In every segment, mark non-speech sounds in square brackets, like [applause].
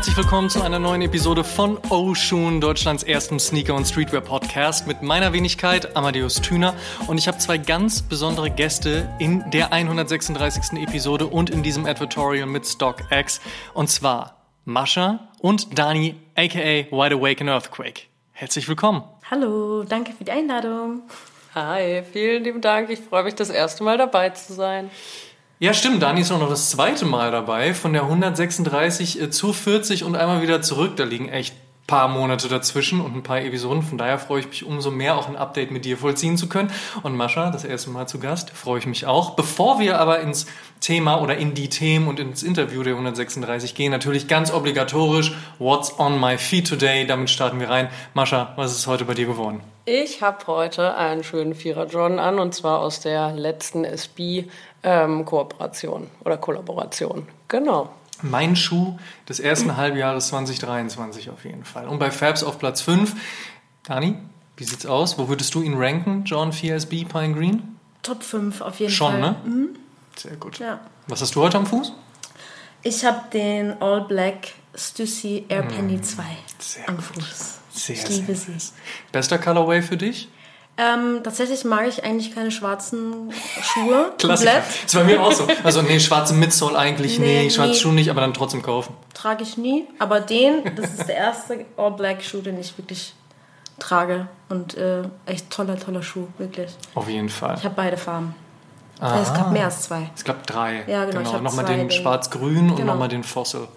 herzlich willkommen zu einer neuen Episode von Oshun, Deutschlands ersten Sneaker- und Streetwear-Podcast mit meiner Wenigkeit Amadeus Thüner. Und ich habe zwei ganz besondere Gäste in der 136. Episode und in diesem Advertorial mit StockX. Und zwar Mascha und Dani, aka Wide Awake in Earthquake. Herzlich willkommen. Hallo, danke für die Einladung. Hi, vielen lieben Dank. Ich freue mich, das erste Mal dabei zu sein. Ja, stimmt. Dani ist auch noch das zweite Mal dabei. Von der 136 äh, zu 40 und einmal wieder zurück. Da liegen echt paar Monate dazwischen und ein paar Episoden. Von daher freue ich mich umso mehr, auch ein Update mit dir vollziehen zu können. Und Mascha, das erste Mal zu Gast, freue ich mich auch. Bevor wir aber ins Thema oder in die Themen und ins Interview der 136 gehen, natürlich ganz obligatorisch, What's on my feet today? Damit starten wir rein. Mascha, was ist heute bei dir geworden? Ich habe heute einen schönen Vierer John an und zwar aus der letzten SB ähm, Kooperation oder Kollaboration. Genau. Mein Schuh des ersten Halbjahres 2023 auf jeden Fall. Und bei Fabs auf Platz 5. Dani, wie sieht's aus? Wo würdest du ihn ranken? John 4SB Pine Green? Top 5 auf jeden Schon, Fall. ne? Mhm. Sehr gut. Ja. Was hast du heute am Fuß? Ich habe den All Black Stussy Air Penny 2 Mm, Sehr am gut. Fuß. Sehr, ich liebe sehr sie. Bester Colorway für dich? Ähm, tatsächlich mag ich eigentlich keine schwarzen Schuhe. [laughs] Klassiker. Das war mir auch so. Also nee, schwarze Midsole eigentlich, nee, Nee, schwarze nie. Schuhe nicht, aber dann trotzdem kaufen. Trage ich nie. Aber den, das ist der erste All Black Schuh, den ich wirklich trage. Und äh, echt toller, toller Schuh, wirklich. Auf jeden Fall. Ich habe beide Farben. Äh, Es gab mehr als zwei. Ich glaube drei. Ja, genau, ich hab Nochmal den schwarz-grün und Genau. nochmal den Fossil.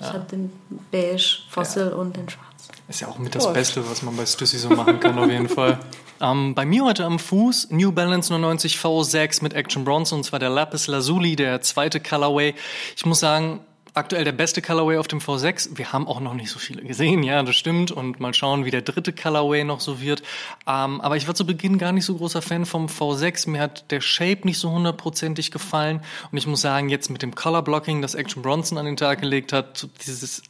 Ich habe den beige Fossil und den schwarz. Ist ja auch mit das Läuft. Beste, was man bei Stussy so machen kann, auf jeden Fall. [laughs] Ähm, bei mir heute am Fuß New Balance 99 V6 mit Action Bronze und zwar der Lapis Lazuli, der zweite Colorway. Ich muss sagen, aktuell der beste Colorway auf dem V6. Wir haben auch noch nicht so viele gesehen, ja, das stimmt. Und mal schauen, wie der dritte Colorway noch so wird. Ähm, aber ich war zu Beginn gar nicht so großer Fan vom V6. Mir hat der Shape nicht so hundertprozentig gefallen. Und ich muss sagen, jetzt mit dem Color Blocking, das Action Bronson an den Tag gelegt hat, dieses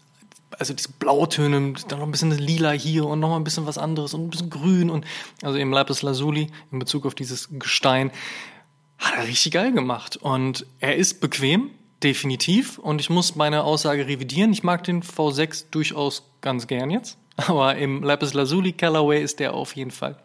also diese Blautöne, dann noch ein bisschen lila hier und noch mal ein bisschen was anderes und ein bisschen grün und also eben Lapis Lazuli in Bezug auf dieses Gestein hat er richtig geil gemacht und er ist bequem, definitiv und ich muss meine Aussage revidieren. Ich mag den V6 durchaus ganz gern jetzt, [laughs] aber im Lapis Lazuli Colorway ist der auf jeden Fall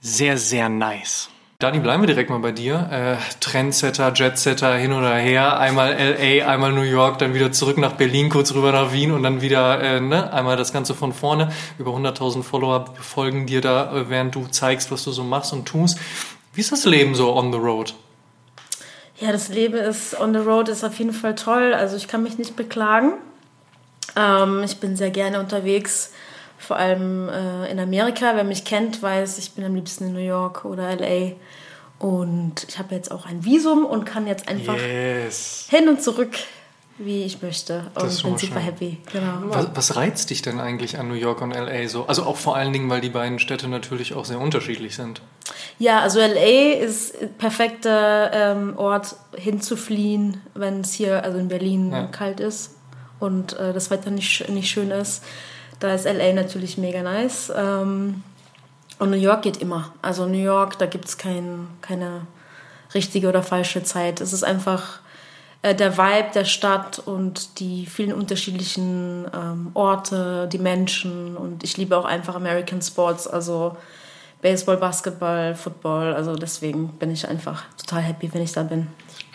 sehr, sehr nice. Dani, bleiben wir direkt mal bei dir. Äh, Trendsetter, Jetsetter, hin oder her. Einmal LA, einmal New York, dann wieder zurück nach Berlin, kurz rüber nach Wien und dann wieder äh, ne, einmal das Ganze von vorne. Über 100.000 Follower folgen dir da, äh, während du zeigst, was du so machst und tust. Wie ist das Leben so on the road? Ja, das Leben ist on the road ist auf jeden Fall toll. Also ich kann mich nicht beklagen. Ähm, ich bin sehr gerne unterwegs, vor allem äh, in Amerika. Wer mich kennt, weiß, ich bin am liebsten in New York oder LA. Und ich habe jetzt auch ein Visum und kann jetzt einfach Yes. hin und zurück, wie ich möchte. Das Und schon bin super schön. happy. Genau. Was, was reizt dich denn eigentlich an New York und LA so? Also auch vor allen Dingen, weil die beiden Städte natürlich auch sehr unterschiedlich sind. Ja, also LA ist perfekter ähm, Ort hinzufliehen, wenn es hier, also in Berlin, Ja. kalt ist und äh, das Wetter nicht, nicht schön ist. Da ist LA natürlich mega nice. Ähm, und New York geht immer. Also New York, da gibt es kein, keine richtige oder falsche Zeit. Es ist einfach äh, der Vibe der Stadt und die vielen unterschiedlichen ähm, Orte, die Menschen. Und ich liebe auch einfach American Sports, also Baseball, Basketball, Football. Also deswegen bin ich einfach total happy, wenn ich da bin.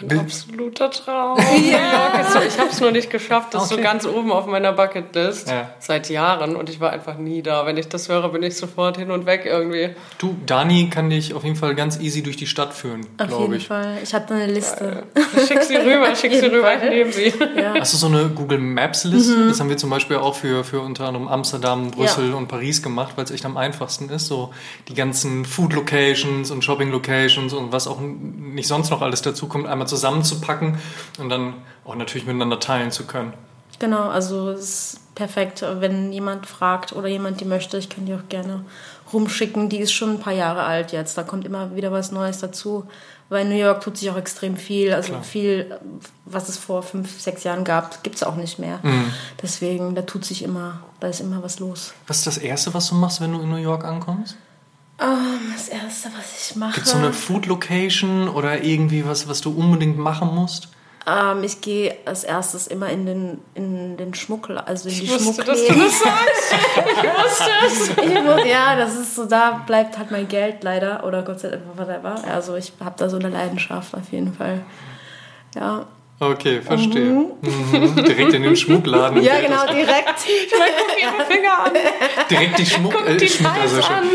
Ein absoluter Traum. New York ist so, ich habe es nur nicht geschafft. Das ist so Okay. ganz oben auf meiner Bucketlist Ja. seit Jahren und ich war einfach nie da. Wenn ich das höre, bin ich sofort hin und weg irgendwie. Du, Dani kann dich auf jeden Fall ganz easy durch die Stadt führen, Auf glaube jeden ich. Fall. Ich habe da eine Liste. Schick sie [laughs] rüber, schick sie jeden rüber, Fall. ich nehme sie. Ja. Hast du so eine Google Maps Liste? Mhm. Das haben wir zum Beispiel auch für, für unter anderem Amsterdam, Brüssel und Paris gemacht, weil es echt am einfachsten ist. So die ganzen Food Locations und Shopping Locations und was auch nicht sonst noch alles dazu kommt, einmal zusammenzupacken und dann auch natürlich miteinander teilen zu können. Genau, also es ist perfekt. Wenn jemand fragt oder jemand die möchte, ich kann die auch gerne rumschicken. Die ist schon ein paar Jahre alt jetzt. Da kommt immer wieder was Neues dazu. Weil in New York tut sich auch extrem viel. Also Klar. viel, was es vor fünf, sechs Jahren gab, gibt es auch nicht mehr. Mhm. Deswegen, da tut sich immer, da ist immer was los. Was ist das Erste, was du machst, wenn du in New York ankommst? Ähm, das Erste, was ich mache. Gibt es so eine Food Location oder irgendwie was, was du unbedingt machen musst? Ähm, ich gehe als erstes immer in den, in den Schmuck, also in die Ich wusste, Schmuckläden. dass du das sagst. Ich wusste es. [laughs] Ich muss, ja, das ist so, da bleibt halt mein Geld leider. Oder Gott sei Dank, whatever. Also ich habe da so eine Leidenschaft auf jeden Fall. Ja, Okay, verstehe. Mhm. Direkt in den Schmuckladen. ja genau, direkt. [laughs] Guck ihre Finger an. Direkt die Schmuck, Guck äh, die Schmuck also Preis schon. an.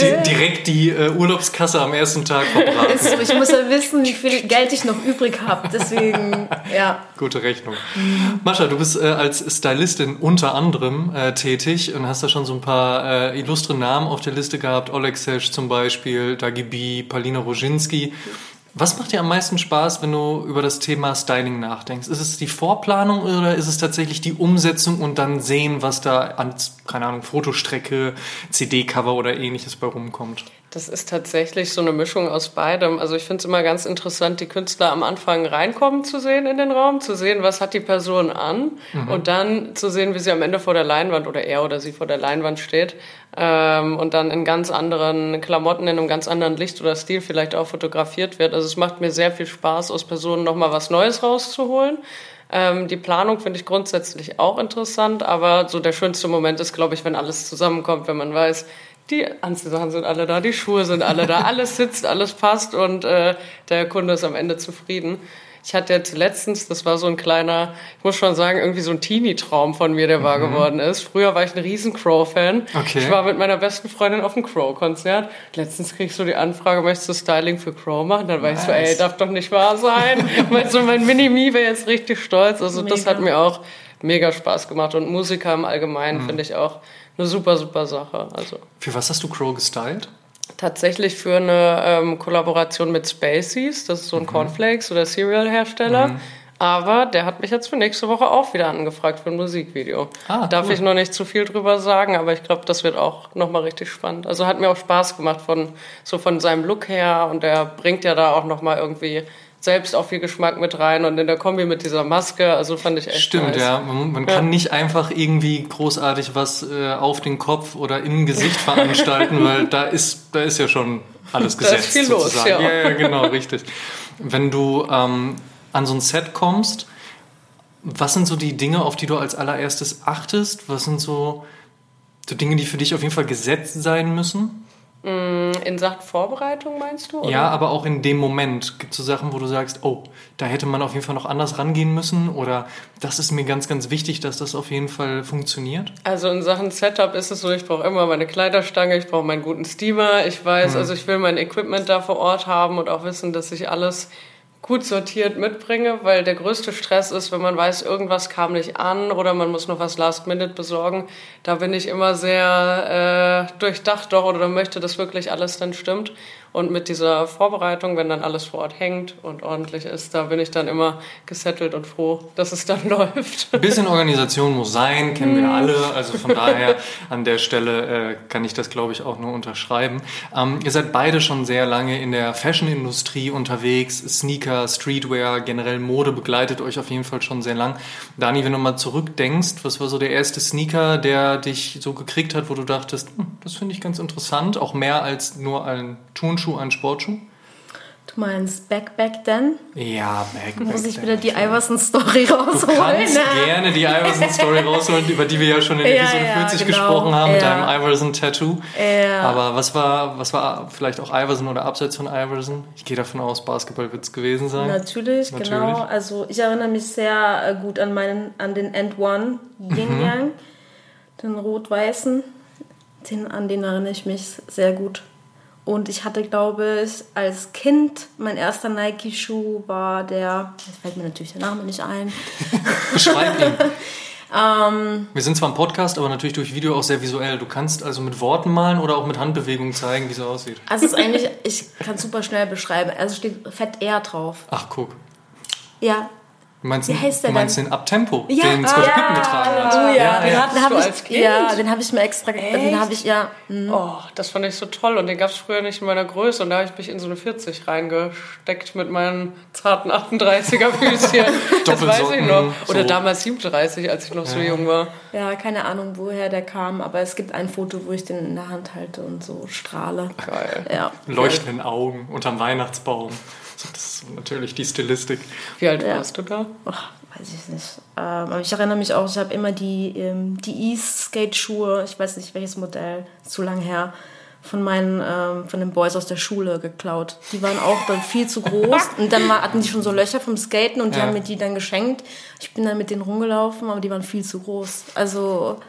Die, direkt die äh, Urlaubskasse am ersten Tag verbraten. Ist so, ich muss ja wissen, wie viel Geld ich noch übrig habe. Deswegen, [laughs] ja. Gute Rechnung. Mascha, du bist äh, als Stylistin unter anderem äh, tätig und hast da schon so ein paar äh, illustre Namen auf der Liste gehabt. Oleg Sesh zum Beispiel, Dagi B, Palina Roginski. Was macht dir am meisten Spaß, wenn du über das Thema Styling nachdenkst? Ist es die Vorplanung oder ist es tatsächlich die Umsetzung und dann sehen, was da an, keine Ahnung, Fotostrecke, CD-Cover oder ähnliches bei rumkommt? Das ist tatsächlich so eine Mischung aus beidem. Also ich finde es immer ganz interessant, die Künstler am Anfang reinkommen zu sehen in den Raum, zu sehen, was hat die Person an und dann zu sehen, wie sie am Ende vor der Leinwand oder er oder sie vor der Leinwand steht ähm, und dann in ganz anderen Klamotten, in einem ganz anderen Licht oder Stil vielleicht auch fotografiert wird. Also es macht mir sehr viel Spaß, aus Personen nochmal was Neues rauszuholen. Ähm, die Planung finde ich grundsätzlich auch interessant, aber so der schönste Moment ist, glaube ich, wenn alles zusammenkommt, wenn man weiß, die Anziehsachen sind alle da, die Schuhe sind alle da, alles sitzt, alles passt und äh, der Kunde ist am Ende zufrieden. Ich hatte jetzt letztens, das war so ein kleiner, ich muss schon sagen, irgendwie so ein Teenie-Traum von mir, der wahr geworden ist. Früher war ich ein riesen Crow-Fan. Okay. Ich war mit meiner besten Freundin auf einem Crow-Konzert. Letztens krieg ich so die Anfrage, möchtest du Styling für Crow machen? Dann war ich so, Nice. ey, darf doch nicht wahr sein. [laughs] Meinst du, mein Mini-Me wäre jetzt richtig stolz. Also das Mega. hat mir auch mega Spaß gemacht. Und Musiker im Allgemeinen finde ich auch eine super, super Sache. Also Für was hast du Crow gestylt? tatsächlich für eine ähm, Kollaboration mit Spaceys, das ist so ein Cornflakes- oder Cereal-Hersteller. Aber der hat mich jetzt für nächste Woche auch wieder angefragt für ein Musikvideo. Ah, Darf cool. ich noch nicht zu viel drüber sagen, aber ich glaube, das wird auch nochmal richtig spannend. Also hat mir auch Spaß gemacht von so von seinem Look her und er bringt ja da auch nochmal irgendwie selbst auch viel Geschmack mit rein und in der Kombi mit dieser Maske, also fand ich echt Stimmt, nice. ja. Man, man kann nicht einfach irgendwie großartig was äh, auf den Kopf oder im Gesicht [laughs] veranstalten, weil da ist, da ist ja schon alles Da ist gesetzt. viel los, sozusagen. ja. ja, ja, genau, richtig. Wenn du ähm, an so ein Set kommst, was sind so die Dinge, auf die du als allererstes achtest? Was sind so, so Dinge, die für dich auf jeden Fall gesetzt sein müssen? In Sachen Vorbereitung meinst du? oder? Ja, aber auch in dem Moment gibt es so Sachen, wo du sagst, oh, da hätte man auf jeden Fall noch anders rangehen müssen oder das ist mir ganz, ganz wichtig, dass das auf jeden Fall funktioniert. Also in Sachen Setup ist es so, ich brauche immer meine Kleiderstange, ich brauche meinen guten Steamer, ich weiß, also ich will mein Equipment da vor Ort haben und auch wissen, dass ich alles gut sortiert mitbringe, weil der größte Stress ist, wenn man weiß, irgendwas kam nicht an oder man muss noch was Last Minute besorgen. Da bin ich immer sehr äh, durchdacht doch oder möchte, dass wirklich alles dann stimmt. Und mit dieser Vorbereitung, wenn dann alles vor Ort hängt und ordentlich ist, da bin ich dann immer gesettelt und froh, dass es dann [laughs] läuft. Ein bisschen Organisation muss sein, kennen wir alle. Also von daher an der Stelle äh, kann ich das, glaube ich, auch nur unterschreiben. Ähm, ihr seid beide schon sehr lange in der Fashion-Industrie unterwegs. Sneaker, Streetwear, generell Mode begleitet euch auf jeden Fall schon sehr lang. Dani, wenn du mal zurückdenkst, was war so der erste Sneaker, der dich so gekriegt hat, wo du dachtest, hm, das finde ich ganz interessant, auch mehr als nur ein Turnschuh, ein Sportschuh? Du meinst Back Back Then? Ja, back, Muss ich wieder die Iverson-Story Du rausholen? kannst Na? gerne die [laughs] Iverson-Story rausholen, über die wir ja schon in Ja, Episode ja, 40 genau. gesprochen haben, mit Ja. deinem Iverson-Tattoo. Ja. Aber was war, was war vielleicht auch Iverson oder abseits von Iverson? Ich gehe davon aus, Basketball wird es gewesen sein. Natürlich, Natürlich. genau. Also ich erinnere mich sehr äh, gut an meinen, an den End One Yin Mhm. Yang, den rot-weißen. Den, an den erinnere ich mich sehr gut. Und ich hatte, glaube ich, als Kind, mein erster Nike-Schuh war der, jetzt fällt mir natürlich der Name nicht ein. [laughs] Beschreib ihn. [laughs] Ähm. wir sind zwar im Podcast, aber natürlich durch Video auch sehr visuell. Du kannst also mit Worten malen oder auch mit Handbewegungen zeigen, wie es aussieht. Also es ist eigentlich, ich kann es super schnell beschreiben. Also steht Fett R drauf. Ach, guck. Ja, Du meinst, Wie heißt der du meinst denn? den Abtempo, Ja. den Scott Ah, Pippen getragen hat. Oh ja, ja, den, ja. den habe ich, als Kind? ja, den habe ich mir extra, den Echt? habe ich ja. hm. Oh, das fand ich so toll und den gab es früher nicht in meiner Größe und da habe ich mich in so eine 40 reingesteckt mit meinen zarten 38er Füßchen. [laughs] das weiß ich noch. Oder so. damals 37, als ich noch so jung war. Ja, keine Ahnung, woher der kam, aber es gibt ein Foto, wo ich den in der Hand halte und so strahle. Geil. Ja. Leuchtenden Augen unterm Weihnachtsbaum. Das ist natürlich die Stilistik. Wie alt Ja. warst du da? Ach, weiß ich nicht. Ähm, aber ich erinnere mich auch, ich habe immer die, ähm, die East-Skate-Schuhe, ich weiß nicht welches Modell, zu lang her, von meinen, ähm, von den Boys aus der Schule geklaut. Die waren auch dann viel zu groß [laughs] und dann war, hatten die schon so Löcher vom Skaten und die Ja. haben mir die dann geschenkt. Ich bin dann mit denen rumgelaufen, aber die waren viel zu groß. Also,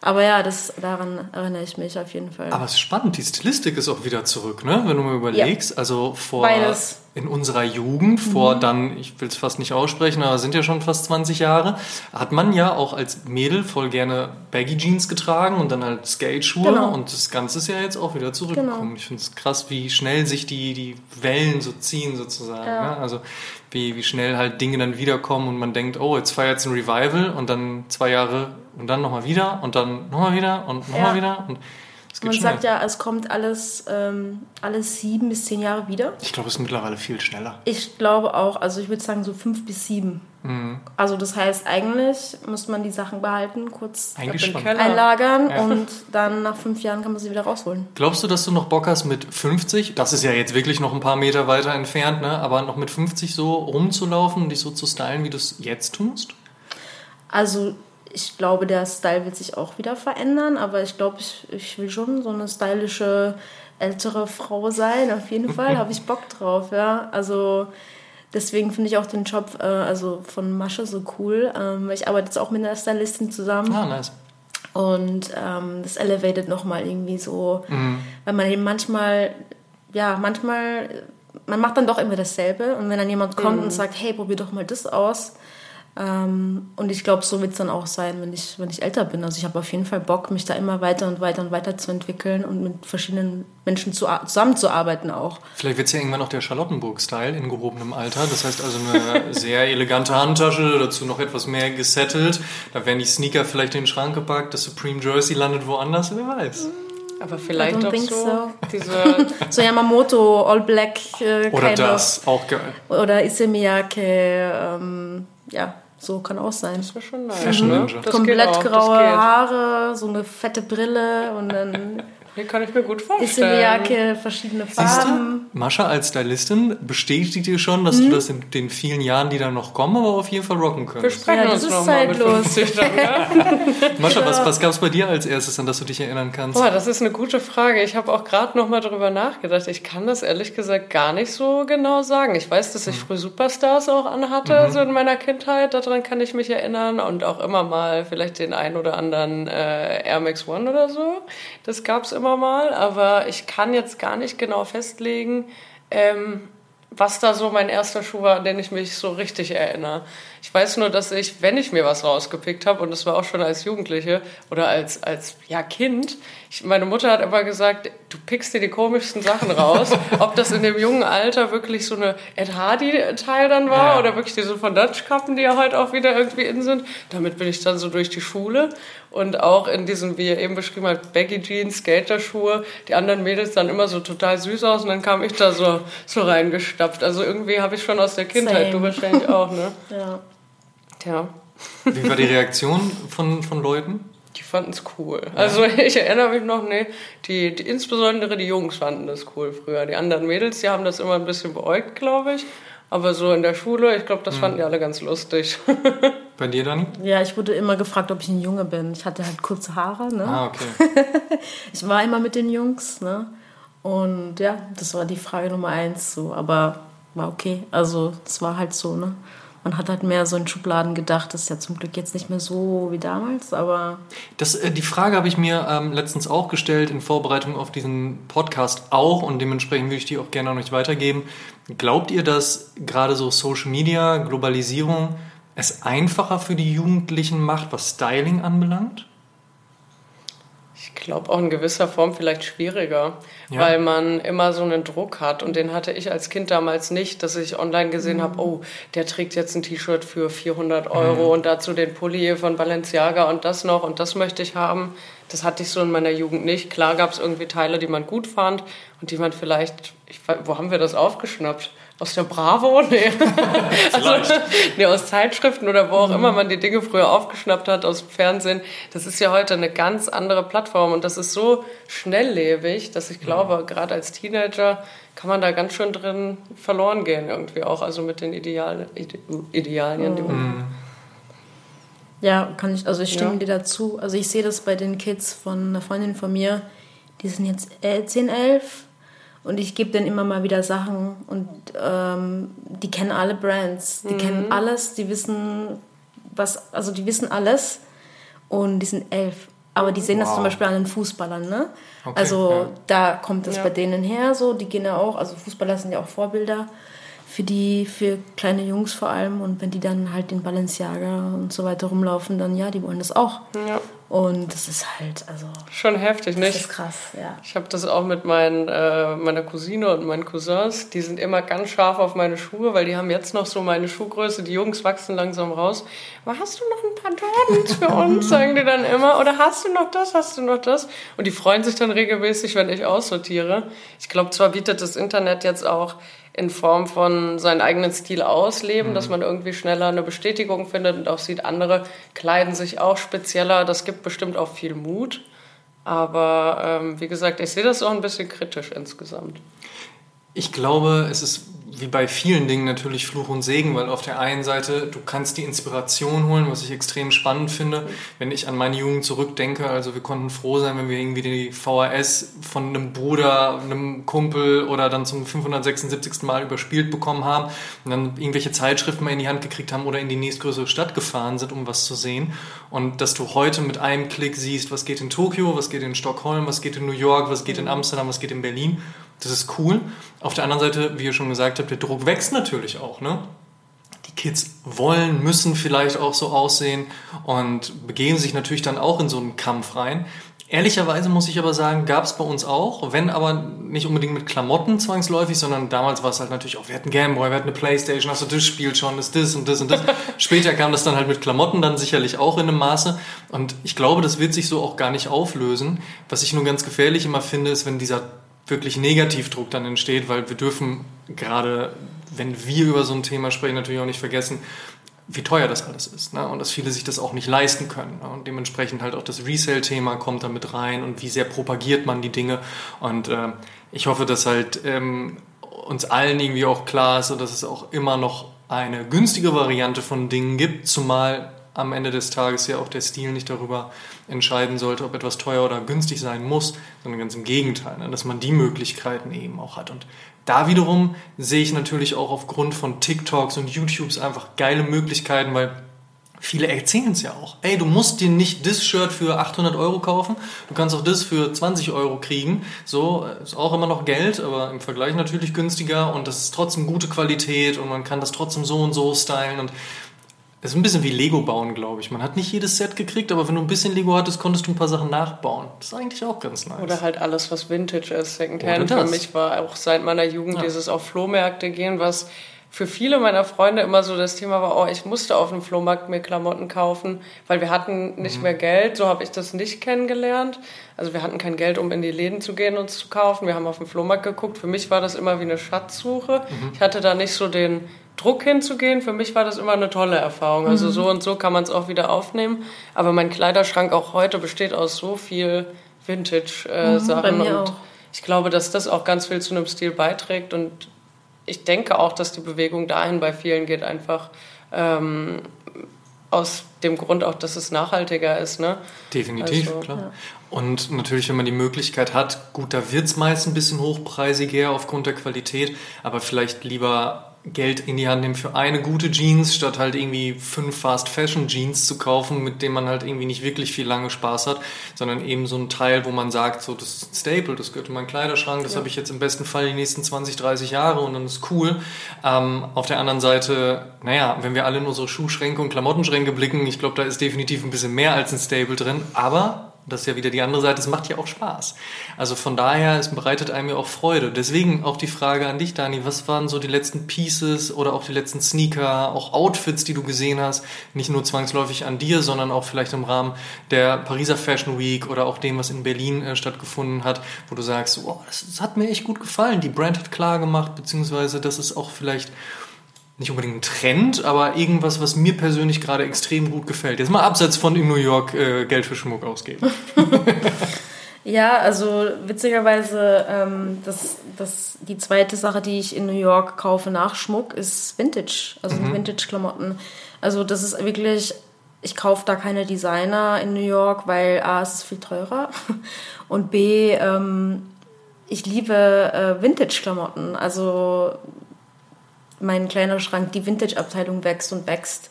aber ja, das, daran erinnere ich mich auf jeden Fall. Aber es ist spannend, die Stilistik ist auch wieder zurück, ne? Wenn du mal überlegst, also vor Beides. In unserer Jugend, vor dann, ich will es fast nicht aussprechen, aber sind ja schon fast 20 Jahre, hat man ja auch als Mädel voll gerne Baggy Jeans getragen und dann halt Skate-Schuhe Genau. und das Ganze ist ja jetzt auch wieder zurückgekommen. Genau. Ich finde es krass, wie schnell sich die, die Wellen so ziehen sozusagen. Ja. Ne? Also wie, wie schnell halt Dinge dann wiederkommen und man denkt, oh, jetzt feiert es ein Revival und dann zwei Jahre und dann nochmal wieder und dann nochmal wieder und nochmal Ja. wieder und Man schnell. sagt ja, es kommt alles, ähm, alles sieben bis zehn Jahre wieder. Ich glaube, es ist mittlerweile viel schneller. Ich glaube auch, also ich würde sagen so fünf bis sieben. Mhm. Also das heißt, eigentlich muss man die Sachen behalten, kurz einlagern Ja. und dann nach fünf Jahren kann man sie wieder rausholen. Glaubst du, dass du noch Bock hast mit 50, das ist ja jetzt wirklich noch ein paar Meter weiter entfernt, ne? aber noch mit 50 so rumzulaufen und dich so zu stylen, wie du es jetzt tust? Also ich glaube, der Style wird sich auch wieder verändern, aber ich glaube, ich, ich will schon so eine stylische ältere Frau sein. Auf jeden Fall habe ich Bock drauf, ja. Also deswegen finde ich auch den Job äh, also von Masche so cool, ähm, weil ich arbeite jetzt auch mit einer Stylistin zusammen. Ah, nice. Und ähm, das elevated nochmal irgendwie so, weil man eben manchmal, ja, manchmal, man macht dann doch immer dasselbe. Und wenn dann jemand kommt und sagt, hey, probier doch mal das aus. Ähm, und ich glaube, so wird es dann auch sein, wenn ich, wenn ich älter bin. Also ich habe auf jeden Fall Bock, mich da immer weiter und weiter und weiter zu entwickeln und mit verschiedenen Menschen zu, zusammenzuarbeiten auch. Vielleicht wird es ja irgendwann noch der Charlottenburg-Style in gehobenem Alter. Das heißt also eine [laughs] sehr elegante Handtasche, dazu noch etwas mehr gesettelt. Da werden die Sneaker vielleicht in den Schrank gepackt, das Supreme Jersey landet woanders, wer weiß. Aber vielleicht think so, so. diese [laughs] So Yamamoto, All Black, äh, Oder das, auch geil. Oder Issey Miyake, ähm, ja, so kann auch sein. Das wäre schon nice. Fashion ne? Ninja. Das komplett geht auch, graue das geht. Haare, so eine fette Brille und dann Hier kann ich mir gut ist vorstellen. Jacke, verschiedene Siehst Farben. du, Mascha als Stylistin bestätigt dir schon, dass du das in den vielen Jahren, die dann noch kommen, aber auf jeden Fall rocken Wir könntest. sprechen Ja, das uns ist nochmal mit zeitlos. 50 dann, ja? [laughs] Mascha, was, was gab es bei dir als erstes, an das du dich erinnern kannst? Boah, das ist eine gute Frage. Ich habe auch gerade noch mal drüber nachgedacht. Ich kann das ehrlich gesagt gar nicht so genau sagen. Ich weiß, dass ich früh Superstars auch anhatte, so in meiner Kindheit. Daran kann ich mich erinnern. Und auch immer mal vielleicht den ein oder anderen äh, Air Max One oder so. Das gab's immer mal. Aber ich kann jetzt gar nicht genau festlegen, ähm, was da so mein erster Schuh war, an den ich mich so richtig erinnere. Ich weiß nur, dass ich, wenn ich mir was rausgepickt habe, und das war auch schon als Jugendliche oder als, als ja, Kind, ich, meine Mutter hat immer gesagt, du pickst dir die komischsten Sachen raus. [laughs] Ob das in dem jungen Alter wirklich so eine Ed Hardy-Teil dann war Ja. oder wirklich diese von Dutch-Kappen, die ja heute auch wieder irgendwie in sind. Damit bin ich dann so durch die Schule und auch in diesem, wie ihr eben beschrieben habt, Baggy Jeans, Skaterschuhe. Die anderen Mädels dann immer so total süß aus und dann kam ich da so, so reingestapft. Also irgendwie habe ich schon aus der Kindheit, Same. du wahrscheinlich auch, ne? [laughs] Ja. Tja. Wie war die Reaktion von, von Leuten? Die fanden es cool. Also [laughs] ich erinnere mich noch, nee, die, die, insbesondere die Jungs fanden das cool früher. Die anderen Mädels, die haben das immer ein bisschen beäugt, glaube ich. Aber so in der Schule, ich glaube, das fanden die alle ganz lustig. [laughs] Bei dir, Dani? ja, ich wurde immer gefragt, ob ich ein Junge bin. Ich hatte halt kurze Haare, ne? Ah, okay. [laughs] Ich war immer mit den Jungs, ne? Und ja, das war die Frage Nummer eins, so. Aber war okay. Also, es war halt so, ne? Man hat halt mehr so in Schubladen gedacht. Das ist ja zum Glück jetzt nicht mehr so wie damals, aber Das, äh, die Frage habe ich mir ähm, letztens auch gestellt in Vorbereitung auf diesen Podcast auch und dementsprechend würde ich die auch gerne an euch weitergeben. Glaubt ihr, dass gerade so Social Media, Globalisierung es einfacher für die Jugendlichen macht, was Styling anbelangt? Ich glaube auch in gewisser Form vielleicht schwieriger, ja. weil man immer so einen Druck hat und den hatte ich als Kind damals nicht, dass ich online gesehen mhm. habe, oh, der trägt jetzt ein T-Shirt für 400 Euro mhm. und dazu den Pulli von Balenciaga und das noch und das möchte ich haben. Das hatte ich so in meiner Jugend nicht. Klar gab es irgendwie Teile, die man gut fand und die man vielleicht, ich, wo haben wir das aufgeschnappt? Aus der Bravo? [laughs] Nee. also, nee, aus Zeitschriften oder wo auch mhm. immer man die Dinge früher aufgeschnappt hat, aus dem Fernsehen. Das ist ja heute eine ganz andere Plattform und das ist so schnelllebig, dass ich glaube, mhm. gerade als Teenager kann man da ganz schön drin verloren gehen irgendwie auch, also mit den Ideal, Ide, Idealien, die man... Mhm. Ja, kann ich, also ich stimme ja. dir dazu. Also ich sehe das bei den Kids von einer Freundin von mir, die sind jetzt 10, 11 und ich gebe denen immer mal wieder Sachen und ähm, die kennen alle Brands, die mhm. kennen alles, die wissen was, also die wissen alles und die sind elf. Aber die sehen wow. das zum Beispiel an den Fußballern, ne? Okay, also ja. da kommt es ja. bei denen her, so die gehen ja auch, also Fußballer sind ja auch Vorbilder für die, für kleine Jungs vor allem. Und wenn die dann halt in Balenciaga und so weiter rumlaufen, dann ja, die wollen das auch. Ja. Und das ist halt, also. Schon heftig, nicht? Das ist krass, ja. Ich habe das auch mit meinen, äh, meiner Cousine und meinen Cousins. Die sind immer ganz scharf auf meine Schuhe, weil die haben jetzt noch so meine Schuhgröße. Die Jungs wachsen langsam raus. Aber hast du noch ein paar Jordans für uns, [laughs] sagen die dann immer. Oder hast du noch das, hast du noch das? Und die freuen sich dann regelmäßig, wenn ich aussortiere. Ich glaube, zwar bietet das Internet jetzt auch in Form von seinen eigenen Stil ausleben, mhm. dass man irgendwie schneller eine Bestätigung findet und auch sieht, andere kleiden sich auch spezieller. Das gibt bestimmt auch viel Mut. Aber ähm, wie gesagt, ich sehe das auch ein bisschen kritisch insgesamt. Ich glaube, es ist wie bei vielen Dingen natürlich Fluch und Segen, weil auf der einen Seite du kannst die Inspiration holen, was ich extrem spannend finde, wenn ich an meine Jugend zurückdenke. Also wir konnten froh sein, wenn wir irgendwie die VHS von einem Bruder, einem Kumpel oder dann zum 576. Mal überspielt bekommen haben und dann irgendwelche Zeitschriften mal in die Hand gekriegt haben oder in die nächstgrößere Stadt gefahren sind, um was zu sehen. Und dass du heute mit einem Klick siehst, was geht in Tokio, was geht in Stockholm, was geht in New York, was geht in Amsterdam, was geht in Berlin das ist cool. Auf der anderen Seite, wie ihr schon gesagt habt, der Druck wächst natürlich auch. Ne? Die Kids wollen, müssen vielleicht auch so aussehen und begeben sich natürlich dann auch in so einen Kampf rein. Ehrlicherweise muss ich aber sagen, gab es bei uns auch, wenn aber nicht unbedingt mit Klamotten zwangsläufig, sondern damals war es halt natürlich auch, wir hatten Gameboy, wir hatten eine Playstation, hast du das Spiel schon, ist das und das und das. [laughs] Später kam das dann halt mit Klamotten dann sicherlich auch in einem Maße und ich glaube, das wird sich so auch gar nicht auflösen. Was ich nur ganz gefährlich immer finde, ist, wenn dieser wirklich Negativdruck dann entsteht, weil wir dürfen gerade, wenn wir über so ein Thema sprechen, natürlich auch nicht vergessen, wie teuer das alles ist ne? und dass viele sich das auch nicht leisten können. Ne? Und dementsprechend halt auch das Resale-Thema kommt da mit rein und wie sehr propagiert man die Dinge. Und äh, ich hoffe, dass halt ähm, uns allen irgendwie auch klar ist, dass es auch immer noch eine günstige Variante von Dingen gibt, zumal am Ende des Tages ja auch der Stil nicht darüber entscheiden sollte, ob etwas teuer oder günstig sein muss, sondern ganz im Gegenteil, ne, dass man die Möglichkeiten eben auch hat. Und da wiederum sehe ich natürlich auch aufgrund von TikToks und YouTubes einfach geile Möglichkeiten, weil viele erzählen es ja auch. Ey, du musst dir nicht das Shirt für 800 Euro kaufen, du kannst auch das für 20 Euro kriegen. So, ist auch immer noch Geld, aber im Vergleich natürlich günstiger und das ist trotzdem gute Qualität und man kann das trotzdem so und so stylen und das ist ein bisschen wie Lego bauen, glaube ich. Man hat nicht jedes Set gekriegt, aber wenn du ein bisschen Lego hattest, konntest du ein paar Sachen nachbauen. Das ist eigentlich auch ganz nice. Oder halt alles, was Vintage ist. Secondhand für mich war auch seit meiner Jugend ja. dieses auf Flohmärkte gehen, was für viele meiner Freunde immer so das Thema war, oh, ich musste auf dem Flohmarkt mir Klamotten kaufen, weil wir hatten nicht mhm. mehr Geld. So habe ich das nicht kennengelernt. Also wir hatten kein Geld, um in die Läden zu gehen und zu kaufen. Wir haben auf dem Flohmarkt geguckt. Für mich war das immer wie eine Schatzsuche. Mhm. Ich hatte da nicht so den Druck hinzugehen. Für mich war das immer eine tolle Erfahrung. Also mhm. so und so kann man es auch wieder aufnehmen. Aber mein Kleiderschrank auch heute besteht aus so viel Vintage-Sachen. Äh, mhm, und ich glaube, dass das auch ganz viel zu einem Stil beiträgt. Und ich denke auch, dass die Bewegung dahin bei vielen geht, einfach ähm, aus dem Grund auch, dass es nachhaltiger ist. Ne? Definitiv, also, klar. Ja. Und natürlich, wenn man die Möglichkeit hat, gut, da wird es meist ein bisschen hochpreisiger aufgrund der Qualität, aber vielleicht lieber Geld in die Hand nehmen für eine gute Jeans, statt halt irgendwie fünf Fast Fashion Jeans zu kaufen, mit denen man halt irgendwie nicht wirklich viel lange Spaß hat, sondern eben so ein Teil, wo man sagt, so das ist ein Staple, das gehört in meinen Kleiderschrank, das ja. habe ich jetzt im besten Fall die nächsten 20, 30 Jahre und dann ist cool. Ähm, auf der anderen Seite, naja, wenn wir alle in unsere Schuhschränke und Klamottenschränke blicken, ich glaube, da ist definitiv ein bisschen mehr als ein Staple drin, aber das ist ja wieder die andere Seite, es macht ja auch Spaß. Also von daher, es bereitet einem ja auch Freude. Deswegen auch die Frage an dich, Dani, was waren so die letzten Pieces oder auch die letzten Sneaker, auch Outfits, die du gesehen hast, nicht nur zwangsläufig an dir, sondern auch vielleicht im Rahmen der Pariser Fashion Week oder auch dem, was in Berlin äh, stattgefunden hat, wo du sagst, oh, das, das hat mir echt gut gefallen, die Brand hat klar gemacht, beziehungsweise das ist auch vielleicht nicht unbedingt ein Trend, aber irgendwas, was mir persönlich gerade extrem gut gefällt. Jetzt mal abseits von in New York äh, Geld für Schmuck ausgeben. [laughs] ja, also witzigerweise, ähm, das, das, die zweite Sache, die ich in New York kaufe nach Schmuck, ist Vintage, also mhm. Vintage-Klamotten. Also das ist wirklich, ich kaufe da keine Designer in New York, weil A, es ist viel teurer [laughs] und B, ähm, ich liebe äh, Vintage-Klamotten. Also mein kleiner Schrank, die Vintage-Abteilung wächst und wächst,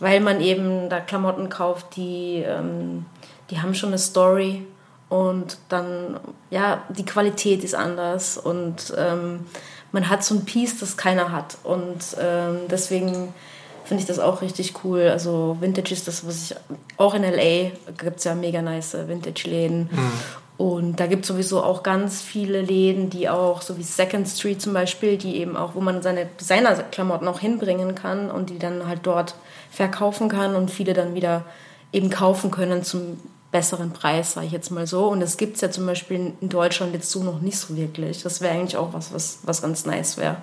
weil man eben da Klamotten kauft, die, ähm, die haben schon eine Story und dann, ja, die Qualität ist anders und ähm, man hat so ein Piece, das keiner hat und ähm, deswegen finde ich das auch richtig cool. Also Vintage ist das, was ich, auch in L.A. gibt es ja mega nice Vintage-Läden mhm. Und da gibt es sowieso auch ganz viele Läden, die auch, so wie Second Street zum Beispiel, die eben auch, wo man seine Designerklamotten auch hinbringen kann und die dann halt dort verkaufen kann und viele dann wieder eben kaufen können zum besseren Preis, sage ich jetzt mal so. Und das gibt es ja zum Beispiel in Deutschland jetzt so noch nicht so wirklich. Das wäre eigentlich auch was, was, was ganz nice wäre,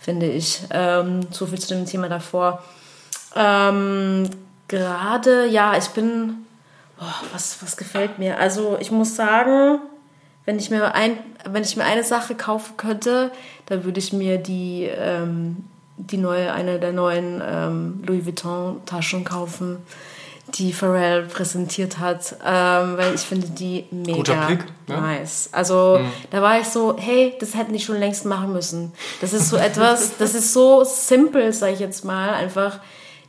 finde ich. Ähm, so viel zu dem Thema davor. Ähm, Gerade, ja, ich bin Oh, was, was gefällt mir? Also ich muss sagen, wenn ich mir, ein, wenn ich mir eine Sache kaufen könnte, dann würde ich mir die, ähm, die neue, eine der neuen ähm, Louis Vuitton Taschen kaufen, die Pharrell präsentiert hat, ähm, weil ich finde die mega Blick, ja? nice. Also mhm. da war ich so, hey, das hätten die schon längst machen müssen. Das ist so etwas, das ist so simpel, sage ich jetzt mal, einfach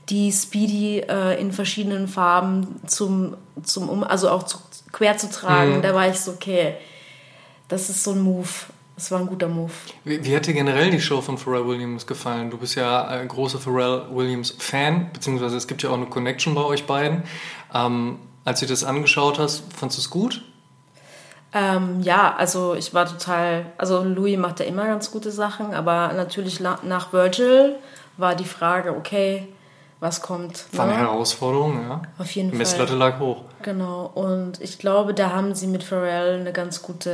die Speedy äh, in verschiedenen Farben zum, zum um, also auch zu, quer zu tragen. Mhm. Da war ich so, okay, das ist so ein Move. Das war ein guter Move. Wie, wie, hat dir generell die Show von Pharrell Williams gefallen? Du bist ja ein großer Pharrell Williams Fan, beziehungsweise es gibt ja auch eine Connection bei euch beiden. Ähm, als du das angeschaut hast, fandest du es gut? Ähm, ja, also ich war total, also Louis macht ja immer ganz gute Sachen, aber natürlich nach Virgil war die Frage, okay, was kommt. War eine ne? Herausforderung, ja. Auf jeden Fall. Messlatte lag hoch. Genau, und ich glaube, da haben sie mit Pharrell eine ganz gute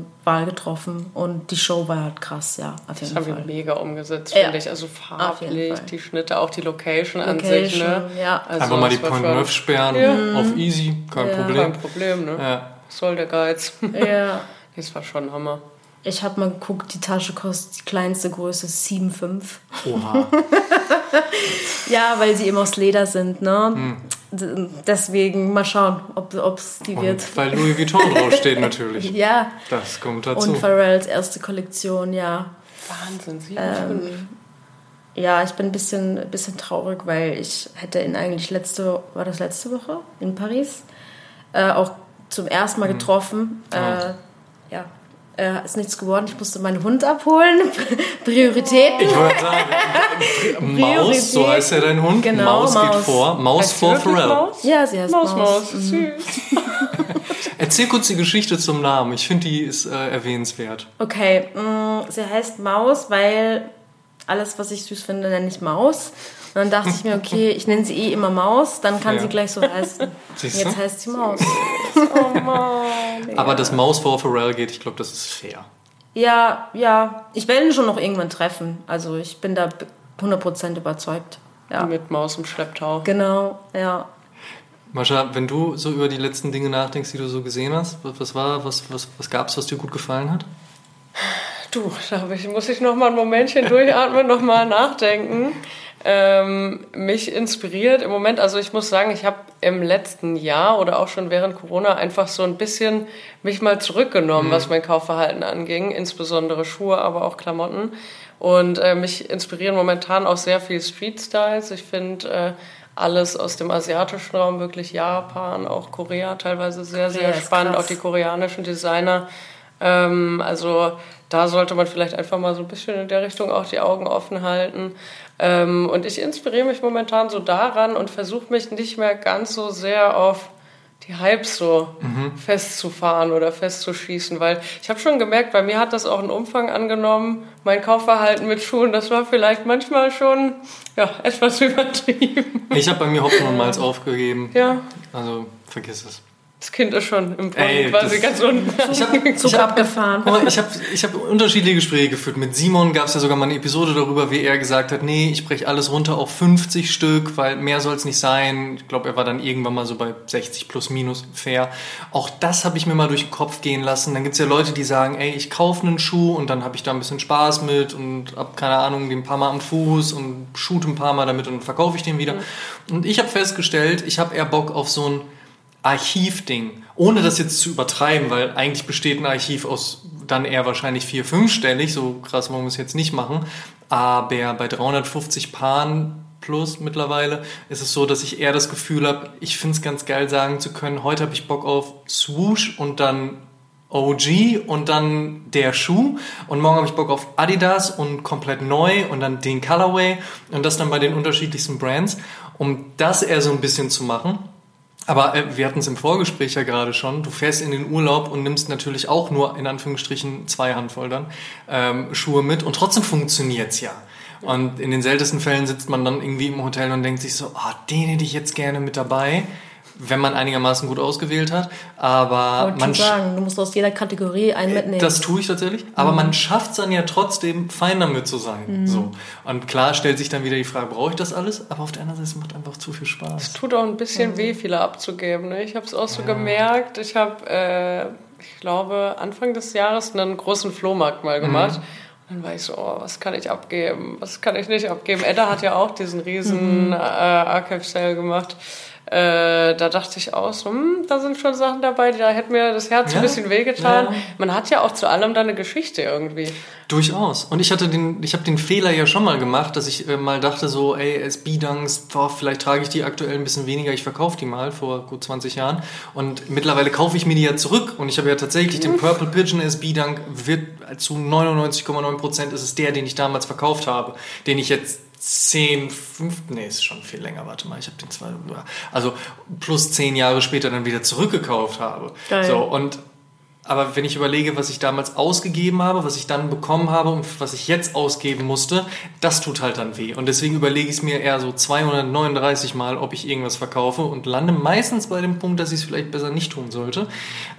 äh, Wahl getroffen und die Show war halt krass, ja. Auf jeden das Fall. haben wir mega umgesetzt, ja. finde ich. Also farblich, die Schnitte, auch die Location, Location an sich. Ne? Ja. Also Einfach mal die Point Neuf sperren, ja. auf easy, kein ja. Problem. Kein Problem, ne? Ja. Soll der Geiz. Ja. [laughs] das war schon Hammer. Ich habe mal geguckt, die Tasche kostet die kleinste Größe 7,5. Oha. [laughs] ja, weil sie eben aus Leder sind, ne? Hm. Deswegen mal schauen, ob es die wird. Und weil Louis Vuitton draufsteht natürlich. [laughs] ja. Das kommt dazu. Und Pharrells erste Kollektion, ja. Wahnsinn, 7,5. Ähm, ja, ich bin ein bisschen, bisschen traurig, weil ich hätte ihn eigentlich letzte, war das letzte Woche in Paris, äh, auch zum ersten Mal hm. getroffen. Hm. Äh, ja, äh, ist nichts geworden. Ich musste meinen Hund abholen. [laughs] Prioritäten. Ich wollte sagen, [laughs] Maus, so heißt ja dein Hund. Genau, Maus, Maus. geht vor. Maus heißt vor Pharrell. Maus? Ja, sie heißt Maus. Maus, Maus. Mhm. süß. [laughs] Erzähl kurz die Geschichte zum Namen. Ich finde, die ist äh, erwähnenswert. Okay, mh, mm, sie heißt Maus, weil alles, was ich süß finde, nenne ich Maus. Und dann dachte ich mir, okay, ich nenne sie eh immer Maus, dann kann ja. sie gleich so heißen. Siehst Jetzt heißt sie Maus. oh Mann. Aber das Maus vor Pharrell geht, ich glaube, das ist fair. Ja, ja. Ich werde ihn schon noch irgendwann treffen. Also ich bin da 100% überzeugt. Ja. Mit Maus im Schlepptau. Genau, ja. Mascha, wenn du so über die letzten Dinge nachdenkst, die du so gesehen hast, was war, was, was, was gab es, was dir gut gefallen hat? Du, da ich, muss ich noch mal ein Momentchen durchatmen, noch mal nachdenken ähm, mich inspiriert im Moment. Also ich muss sagen, ich habe im letzten Jahr oder auch schon während Corona einfach so ein bisschen mich mal zurückgenommen, mhm. was mein Kaufverhalten anging, insbesondere Schuhe, aber auch Klamotten. Und äh, mich inspirieren momentan auch sehr viel Street Styles. Ich finde äh, alles aus dem asiatischen Raum, wirklich Japan, auch Korea teilweise sehr, sehr ja, spannend, auch die koreanischen Designer. Ähm, also da sollte man vielleicht einfach mal so ein bisschen in der Richtung auch die Augen offen halten. Ähm, und ich inspiriere mich momentan so daran und versuche mich nicht mehr ganz so sehr auf die Hypes so mhm. festzufahren oder festzuschießen, weil ich habe schon gemerkt, bei mir hat das auch einen Umfang angenommen, mein Kaufverhalten mit Schuhen, das war vielleicht manchmal schon ja, etwas [laughs] übertrieben. Ich habe bei mir Hopfen und Malz aufgegeben. Ja. Also vergiss es. Das Kind ist schon im Brunnen quasi ganz unten. Ich habe Zug hab, abgefahren. Ich habe ich hab unterschiedliche Gespräche geführt. Mit Simon gab es ja sogar mal eine Episode darüber, wie er gesagt hat, nee, ich breche alles runter auf 50 Stück, weil mehr soll es nicht sein. Ich glaube, er war dann irgendwann mal so bei 60 plus minus fair. Auch das habe ich mir mal durch den Kopf gehen lassen. Dann gibt es ja Leute, die sagen, ey, ich kaufe einen Schuh und dann habe ich da ein bisschen Spaß mit und hab keine Ahnung, den ein paar Mal am Fuß und shoot ein paar Mal damit und verkaufe ich den wieder. Mhm. Und ich habe festgestellt, ich habe eher Bock auf so ein Archivding. Ohne das jetzt zu übertreiben, weil eigentlich besteht ein Archiv aus dann eher wahrscheinlich vier, fünfstellig, so krass wollen wir es jetzt nicht machen. Aber bei 350 Paaren plus mittlerweile ist es so, dass ich eher das Gefühl habe, ich finde es ganz geil sagen zu können, heute habe ich Bock auf Swoosh und dann OG und dann der Schuh und morgen habe ich Bock auf Adidas und komplett neu und dann den Colorway und das dann bei den unterschiedlichsten Brands, um das eher so ein bisschen zu machen. Aber äh, wir hatten es im Vorgespräch ja gerade schon. Du fährst in den Urlaub und nimmst natürlich auch nur in Anführungsstrichen zwei Handvoll dann ähm, Schuhe mit und trotzdem funktioniert's ja. Und in den seltensten Fällen sitzt man dann irgendwie im Hotel und denkt sich so, ah, oh, den hätte ich jetzt gerne mit dabei wenn man einigermaßen gut ausgewählt hat. Aber Wollte man sagen, du musst aus jeder Kategorie einen mitnehmen. Das tue ich tatsächlich. Aber mhm. man schafft es dann ja trotzdem, fein damit zu sein. Mhm. So. Und klar stellt sich dann wieder die Frage, brauche ich das alles? Aber auf der anderen Seite, es macht einfach zu viel Spaß. Es tut auch ein bisschen mhm. weh, viele abzugeben. Ne? Ich habe es auch so ja. gemerkt. Ich habe, äh, ich glaube, Anfang des Jahres einen großen Flohmarkt mal gemacht. Mhm. Und dann war ich so, oh, was kann ich abgeben? Was kann ich nicht abgeben? Edda hat ja auch diesen riesen mhm. äh, Archive-Sale gemacht. Äh, da dachte ich auch so, hm, da sind schon Sachen dabei, da hätte mir das Herz ja, ein bisschen wehgetan. Ja. Man hat ja auch zu allem da eine Geschichte irgendwie. Durchaus. Und ich hatte den, ich habe den Fehler ja schon mal gemacht, dass ich äh, mal dachte so, ey, SB-Dunks, vielleicht trage ich die aktuell ein bisschen weniger, ich verkaufe die mal vor gut 20 Jahren. Und mittlerweile kaufe ich mir die ja zurück. Und ich habe ja tatsächlich den Purple Pigeon SB-Dunk, wird zu 99,9 Prozent ist es der, den ich damals verkauft habe, den ich jetzt 10, 5, nee, ist schon viel länger, warte mal, ich habe den zwei, also plus zehn Jahre später dann wieder zurückgekauft habe. Geil. So, und aber wenn ich überlege, was ich damals ausgegeben habe, was ich dann bekommen habe und was ich jetzt ausgeben musste, das tut halt dann weh. Und deswegen überlege ich es mir eher so 239 Mal, ob ich irgendwas verkaufe und lande meistens bei dem Punkt, dass ich es vielleicht besser nicht tun sollte.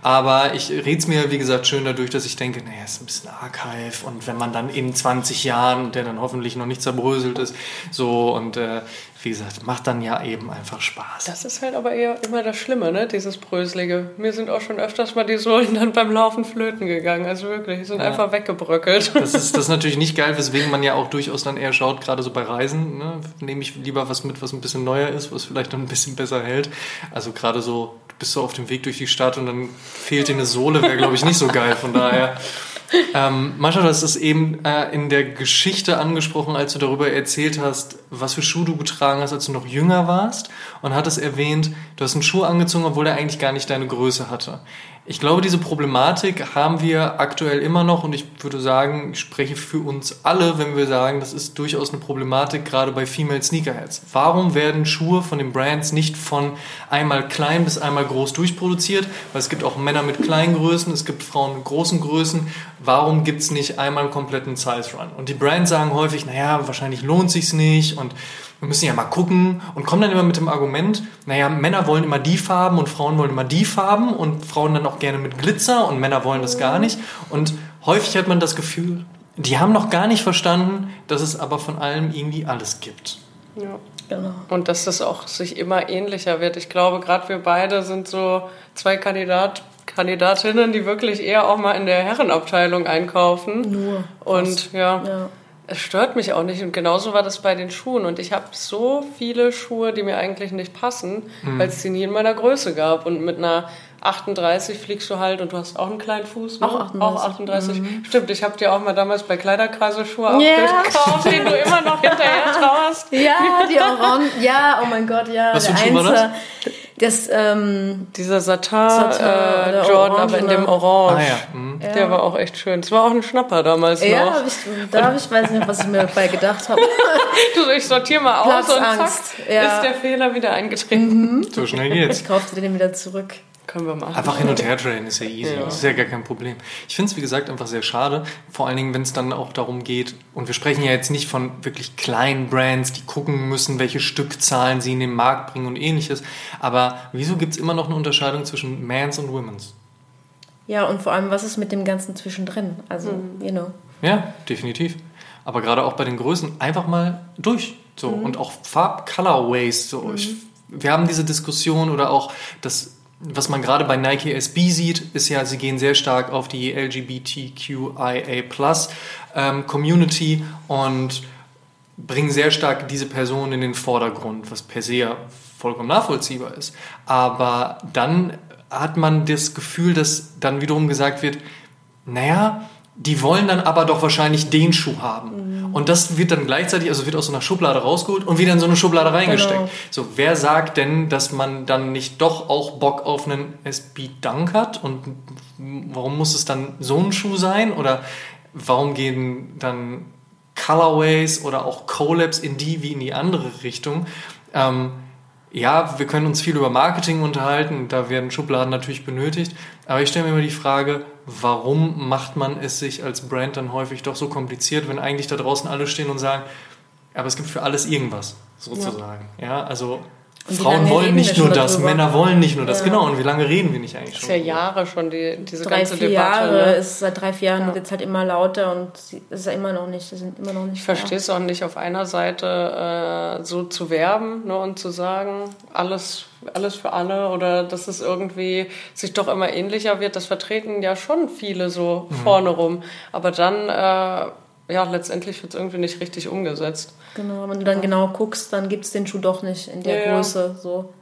Aber ich rede es mir, wie gesagt, schön dadurch, dass ich denke, naja, ist ein bisschen Archive und wenn man dann in 20 Jahren, der dann hoffentlich noch nicht zerbröselt ist, so und äh, wie gesagt, macht dann ja eben einfach Spaß. Das ist halt aber eher immer das Schlimme, ne? Dieses Bröselige. Mir sind auch schon öfters mal die Sohlen dann beim Laufen flöten gegangen. Also wirklich, die sind ja. einfach weggebröckelt. Das ist, das ist natürlich nicht geil, weswegen man ja auch durchaus dann eher schaut, gerade so bei Reisen, ne? nehme ich lieber was mit, was ein bisschen neuer ist, was vielleicht dann ein bisschen besser hält. Also gerade so, du bist so auf dem Weg durch die Stadt und dann fehlt dir eine Sohle, wäre glaube ich nicht so geil. Von daher ähm, Mascha, du hast es eben äh, in der Geschichte angesprochen, als du darüber erzählt hast, was für Schuh du getragen hast, als du noch jünger warst und hattest erwähnt, du hast einen Schuh angezogen, obwohl er eigentlich gar nicht deine Größe hatte. Ich glaube, diese Problematik haben wir aktuell immer noch und ich würde sagen, ich spreche für uns alle, wenn wir sagen, das ist durchaus eine Problematik, gerade bei Female Sneakerheads. Warum werden Schuhe von den Brands nicht von einmal klein bis einmal groß durchproduziert? Weil es gibt auch Männer mit kleinen Größen, es gibt Frauen mit großen Größen. Warum gibt es nicht einmal einen kompletten Size Run? Und die Brands sagen häufig, naja, wahrscheinlich lohnt sich's nicht und wir müssen ja mal gucken und kommen dann immer mit dem Argument, naja, Männer wollen immer die Farben und Frauen wollen immer die Farben und Frauen dann auch gerne mit Glitzer und Männer wollen das gar nicht. Und häufig hat man das Gefühl, die haben noch gar nicht verstanden, dass es aber von allem irgendwie alles gibt. Ja. Genau. Und dass das auch sich immer ähnlicher wird. Ich glaube, gerade wir beide sind so zwei Kandidat, Kandidatinnen, die wirklich eher auch mal in der Herrenabteilung einkaufen. Nur. Und ja. ja es stört mich auch nicht. Und genauso war das bei den Schuhen. Und ich habe so viele Schuhe, die mir eigentlich nicht passen, mhm. weil es die nie in meiner Größe gab. Und mit einer 38 fliegst du halt und du hast auch einen kleinen Fuß. Ne? Auch 38. Auch 38. Mhm. Stimmt, ich habe dir auch mal damals bei Kleiderkreise Schuhe yeah. aufgekauft, die du immer noch hinterher trauerst. Ja, die Orange. Ja, oh mein Gott, ja. Was für ein Schuh war das? Ähm, Dieser Satin, Satin äh, Jordan, Orange, aber in dem Orange. Ah, ja. Mhm. Der ja. war auch echt schön. Es war auch ein Schnapper damals ja, noch. Hab ich, da habe ich, weiß nicht, was ich mir dabei gedacht habe. [laughs] du, ich sortiere mal aus und zack, ja. ist der Fehler wieder eingetreten. Mhm. So schnell geht's. Ich kaufte den wieder zurück. Können wir machen. Einfach hin und her traden ist ja easy. Ja. Das ist ja gar kein Problem. Ich finde es, wie gesagt, einfach sehr schade. Vor allen Dingen, wenn es dann auch darum geht, und wir sprechen ja jetzt nicht von wirklich kleinen Brands, die gucken müssen, welche Stückzahlen sie in den Markt bringen und ähnliches. Aber wieso gibt es immer noch eine Unterscheidung zwischen Mans und Women's? Ja, und vor allem, was ist mit dem Ganzen zwischendrin? Also, mhm. you know. Ja, definitiv. Aber gerade auch bei den Größen einfach mal durch. So. Mhm. Und auch Farb-Colorways. So. Mhm. Ich, wir haben diese Diskussion oder auch das was man gerade bei Nike SB sieht, ist ja, sie gehen sehr stark auf die LGBTQIA ähm, Community und bringen sehr stark diese Person in den Vordergrund, was per se ja vollkommen nachvollziehbar ist. Aber dann hat man das Gefühl, dass dann wiederum gesagt wird, naja, die wollen dann aber doch wahrscheinlich den Schuh haben. Mhm. Und das wird dann gleichzeitig, also wird aus so einer Schublade rausgeholt und wieder in so eine Schublade reingesteckt. Genau. So, wer sagt denn, dass man dann nicht doch auch Bock auf einen SB Dunk hat? Und warum muss es dann so ein Schuh sein? Oder warum gehen dann Colorways oder auch Collabs in die wie in die andere Richtung? Ähm, ja, wir können uns viel über Marketing unterhalten, da werden Schubladen natürlich benötigt, aber ich stelle mir immer die Frage, warum macht man es sich als Brand dann häufig doch so kompliziert, wenn eigentlich da draußen alle stehen und sagen, aber es gibt für alles irgendwas, sozusagen. Ja, ja also Frauen wollen nicht nur das, darüber? Männer wollen nicht nur das. Ja. Genau, und wie lange reden wir nicht eigentlich schon? Das ist ja Jahre schon, die, diese drei, ganze vier Debatte. Jahre, ne? ist seit drei, vier Jahren ja. wird es halt immer lauter und es ist ja immer noch nicht, sind immer noch nicht. Ich verstehe es auch nicht, auf einer Seite äh, so zu werben ne, und zu sagen, alles, alles für alle oder dass es irgendwie sich doch immer ähnlicher wird. Das vertreten ja schon viele so mhm. vorne rum. Aber dann, äh, ja, letztendlich wird es irgendwie nicht richtig umgesetzt. Genau, wenn du dann genau guckst, dann gibt es den Schuh doch nicht in der ja, Größe. So.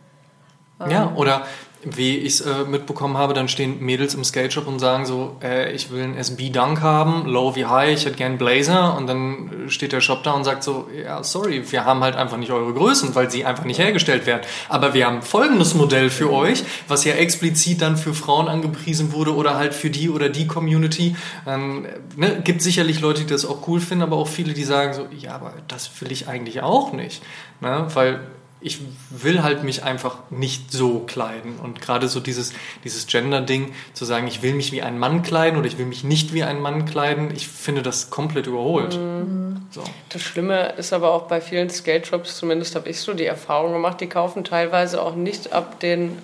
Ja, ähm. oder wie ich es äh, mitbekommen habe, dann stehen Mädels im Skate Shop und sagen so, äh, ich will einen SB Dunk haben, low wie high, ich hätte gern Blazer und dann steht der Shop da und sagt so, ja, sorry, wir haben halt einfach nicht eure Größen, weil sie einfach nicht hergestellt werden. Aber wir haben folgendes Modell für euch, was ja explizit dann für Frauen angepriesen wurde oder halt für die oder die Community. Ähm, ne, gibt sicherlich Leute, die das auch cool finden, aber auch viele, die sagen so, ja, aber das will ich eigentlich auch nicht. Ne? Weil ich will halt mich einfach nicht so kleiden. Und gerade so dieses, dieses Gender-Ding, zu sagen, ich will mich wie ein Mann kleiden oder ich will mich nicht wie ein Mann kleiden, ich finde das komplett überholt. Mhm. So. Das Schlimme ist aber auch bei vielen Skate-Shops, zumindest habe ich so die Erfahrung gemacht, die kaufen teilweise auch nicht ab den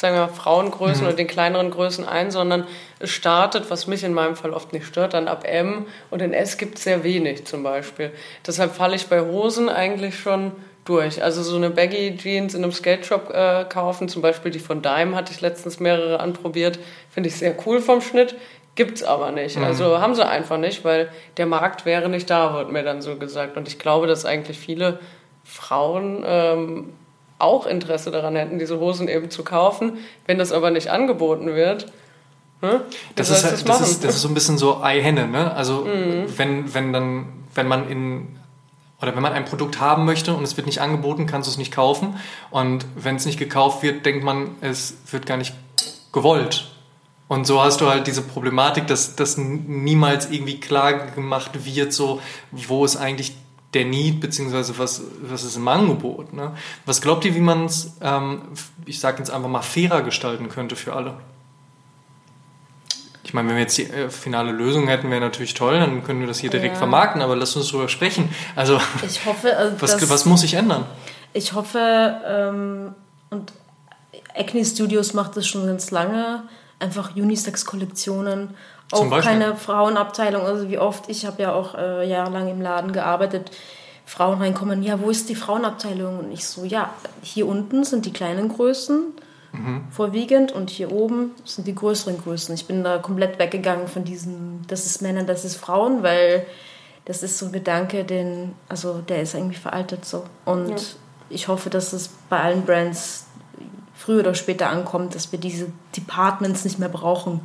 sagen wir, Frauengrößen mhm. oder den kleineren Größen ein, sondern es startet, was mich in meinem Fall oft nicht stört, dann ab M und in S gibt es sehr wenig zum Beispiel. Deshalb falle ich bei Hosen eigentlich schon durch. Also so eine Baggy Jeans in einem Skate Shop äh, kaufen, zum Beispiel die von Dime hatte ich letztens mehrere anprobiert, finde ich sehr cool vom Schnitt. Gibt's aber nicht. Mhm. Also haben sie einfach nicht, weil der Markt wäre nicht da, wird mir dann so gesagt. Und ich glaube, dass eigentlich viele Frauen ähm, auch Interesse daran hätten, diese Hosen eben zu kaufen. Wenn das aber nicht angeboten wird, hm? Das, ist, das, das, ist, das ist so ein bisschen so Ei-Henne, ne? Also mhm. wenn, wenn dann, wenn man in oder wenn man ein Produkt haben möchte und es wird nicht angeboten, kannst du es nicht kaufen. Und wenn es nicht gekauft wird, denkt man, es wird gar nicht gewollt. Und so hast du halt diese Problematik, dass das niemals irgendwie klar gemacht wird, so wo ist eigentlich der Need, beziehungsweise was, was ist im Angebot. Ne? Was glaubt ihr, wie man es, ähm, ich sage jetzt einfach mal, fairer gestalten könnte für alle? Ich meine, wenn wir jetzt die äh, finale Lösung hätten, wäre natürlich toll, dann können wir das hier direkt ja. vermarkten, aber lass uns darüber sprechen. Also, ich hoffe, also was, was muss sich ändern? Ich hoffe, ähm, und Acne Studios macht das schon ganz lange, einfach Unisex-Kollektionen, auch keine Frauenabteilung. Also wie oft, ich habe ja auch äh, jahrelang im Laden gearbeitet, Frauen reinkommen, ja, wo ist die Frauenabteilung? Und ich so, ja, hier unten sind die kleinen Größen mhm. vorwiegend und hier oben sind die größeren Größen. Ich bin da komplett weggegangen von diesem, das ist Männer, das ist Frauen, weil das ist so ein Gedanke, den, also der ist irgendwie veraltet so. Und ja. ich hoffe, dass es bei allen Brands früher oder später ankommt, dass wir diese Departments nicht mehr brauchen.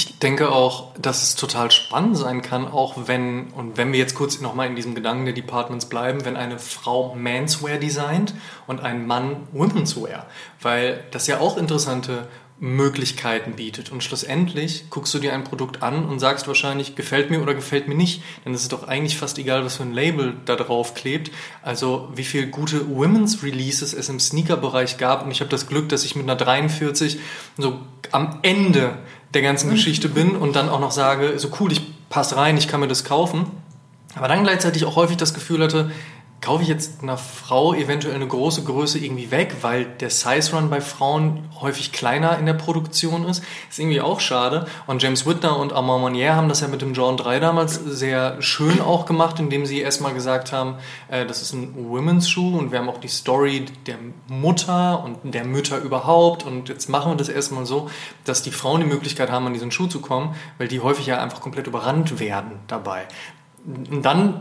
Ich, denke auch, dass es total spannend sein kann, auch wenn, und wenn wir jetzt kurz nochmal in diesem Gedanken der Departments bleiben, wenn eine Frau Manswear designt und ein Mann Womenswear. Weil das ja auch interessante Möglichkeiten bietet. Und schlussendlich guckst du dir ein Produkt an und sagst wahrscheinlich, gefällt mir oder gefällt mir nicht. Denn es ist doch eigentlich fast egal, was für ein Label da drauf klebt. Also wie viele gute Women's Releases es im Sneaker-Bereich gab. Und ich habe das Glück, dass ich mit einer 43 so am Ende der ganzen mhm. Geschichte bin und dann auch noch sage, so cool, ich passe rein, ich kann mir das kaufen. Aber dann gleichzeitig auch häufig das Gefühl hatte, kaufe ich jetzt einer Frau eventuell eine große Größe irgendwie weg, weil der Size Run bei Frauen häufig kleiner in der Produktion ist. Ist irgendwie auch schade. Und James Whitner und Armand Monnier haben das ja mit dem John 3 damals sehr schön auch gemacht, indem sie erstmal gesagt haben, äh, das ist ein Women's Schuh und wir haben auch die Story der Mutter und der Mütter überhaupt. Und jetzt machen wir das erstmal so, dass die Frauen die Möglichkeit haben, an diesen Schuh zu kommen, weil die häufig ja einfach komplett überrannt werden dabei. Und dann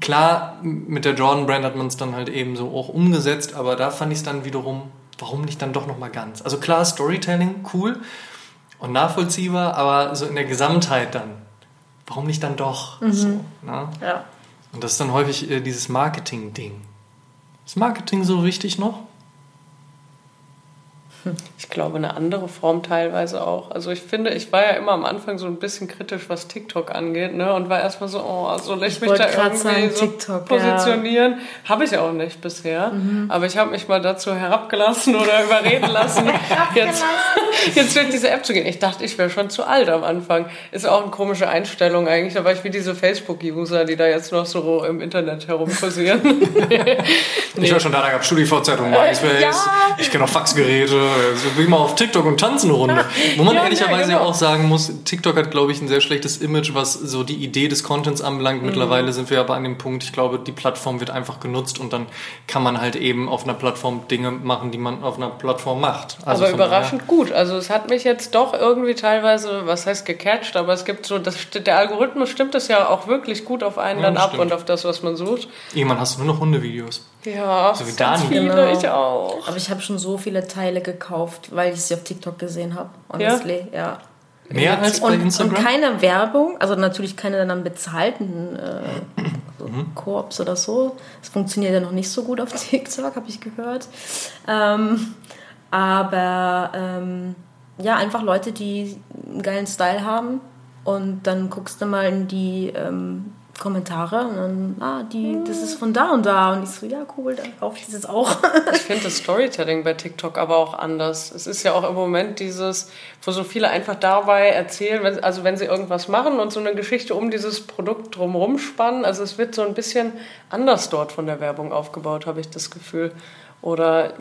klar, mit der Jordan Brand hat man es dann halt eben so auch umgesetzt, aber da fand ich es dann wiederum, warum nicht dann doch nochmal ganz? Also klar, Storytelling, cool und nachvollziehbar, aber so in der Gesamtheit dann, warum nicht dann doch? Mhm. So, ne? ja. Und das ist dann häufig äh, dieses Marketing-Ding. Ist Marketing so wichtig noch? Ich glaube, eine andere Form teilweise auch. Also ich finde, ich war ja immer am Anfang so ein bisschen kritisch, was TikTok angeht, ne? Und war erstmal so, oh, soll ich, ich mich da irgendwie sagen, so TikTok, positionieren? Ja. Habe ich auch nicht bisher. Mhm. Aber ich habe mich mal dazu herabgelassen oder überreden lassen, [laughs] jetzt, jetzt durch diese App zu gehen. Ich dachte, ich wäre schon zu alt am Anfang. Ist auch eine komische Einstellung eigentlich. Da war ich wie diese Facebook-User, die da jetzt noch so im Internet herumkursieren. nee. [laughs] Ich war schon da, da gab es StudiVZ und MySpace. [laughs] Ja. Ich kenne auch Faxgeräte so wie mal auf TikTok und tanzen eine Runde. [laughs] Wo man ja, ehrlicherweise ja, genau. auch sagen muss, TikTok hat, glaube ich, ein sehr schlechtes Image, was so die Idee des Contents anbelangt. Mhm. Mittlerweile sind wir aber an dem Punkt, ich glaube, die Plattform wird einfach genutzt und dann kann man halt eben auf einer Plattform Dinge machen, die man auf einer Plattform macht. Also aber überraschend daher. gut. Also es hat mich jetzt doch irgendwie teilweise, was heißt gecatcht, aber es gibt so, das, der Algorithmus stimmt das ja auch wirklich gut auf einen ja, dann ab stimmt. und auf das, was man sucht. Irgendwann hast du nur noch Hundevideos. Ja, so wie Dani. Viele, genau. ich auch. Aber ich habe schon so viele Teile gekauft, weil ich sie auf TikTok gesehen habe. Honestly, ja. ja. Mehr als bei und, Instagram? Und keine Werbung, also natürlich keine dann bezahlten äh, so mhm. Koops oder so. Das funktioniert ja noch nicht so gut auf [laughs] TikTok, habe ich gehört. Ähm, aber ähm, ja, einfach Leute, die einen geilen Style haben und dann guckst du mal in die ähm, Kommentare und dann, ah, die, das ist von da und da. Und ich so, ja, cool, dann kaufe ich das jetzt auch. [laughs] ich finde das Storytelling bei TikTok aber auch anders. Es ist ja auch im Moment dieses, wo so viele einfach dabei erzählen, wenn, also wenn sie irgendwas machen und so eine Geschichte um dieses Produkt drumherum spannen. Also es wird so ein bisschen anders dort von der Werbung aufgebaut, habe ich das Gefühl. Oder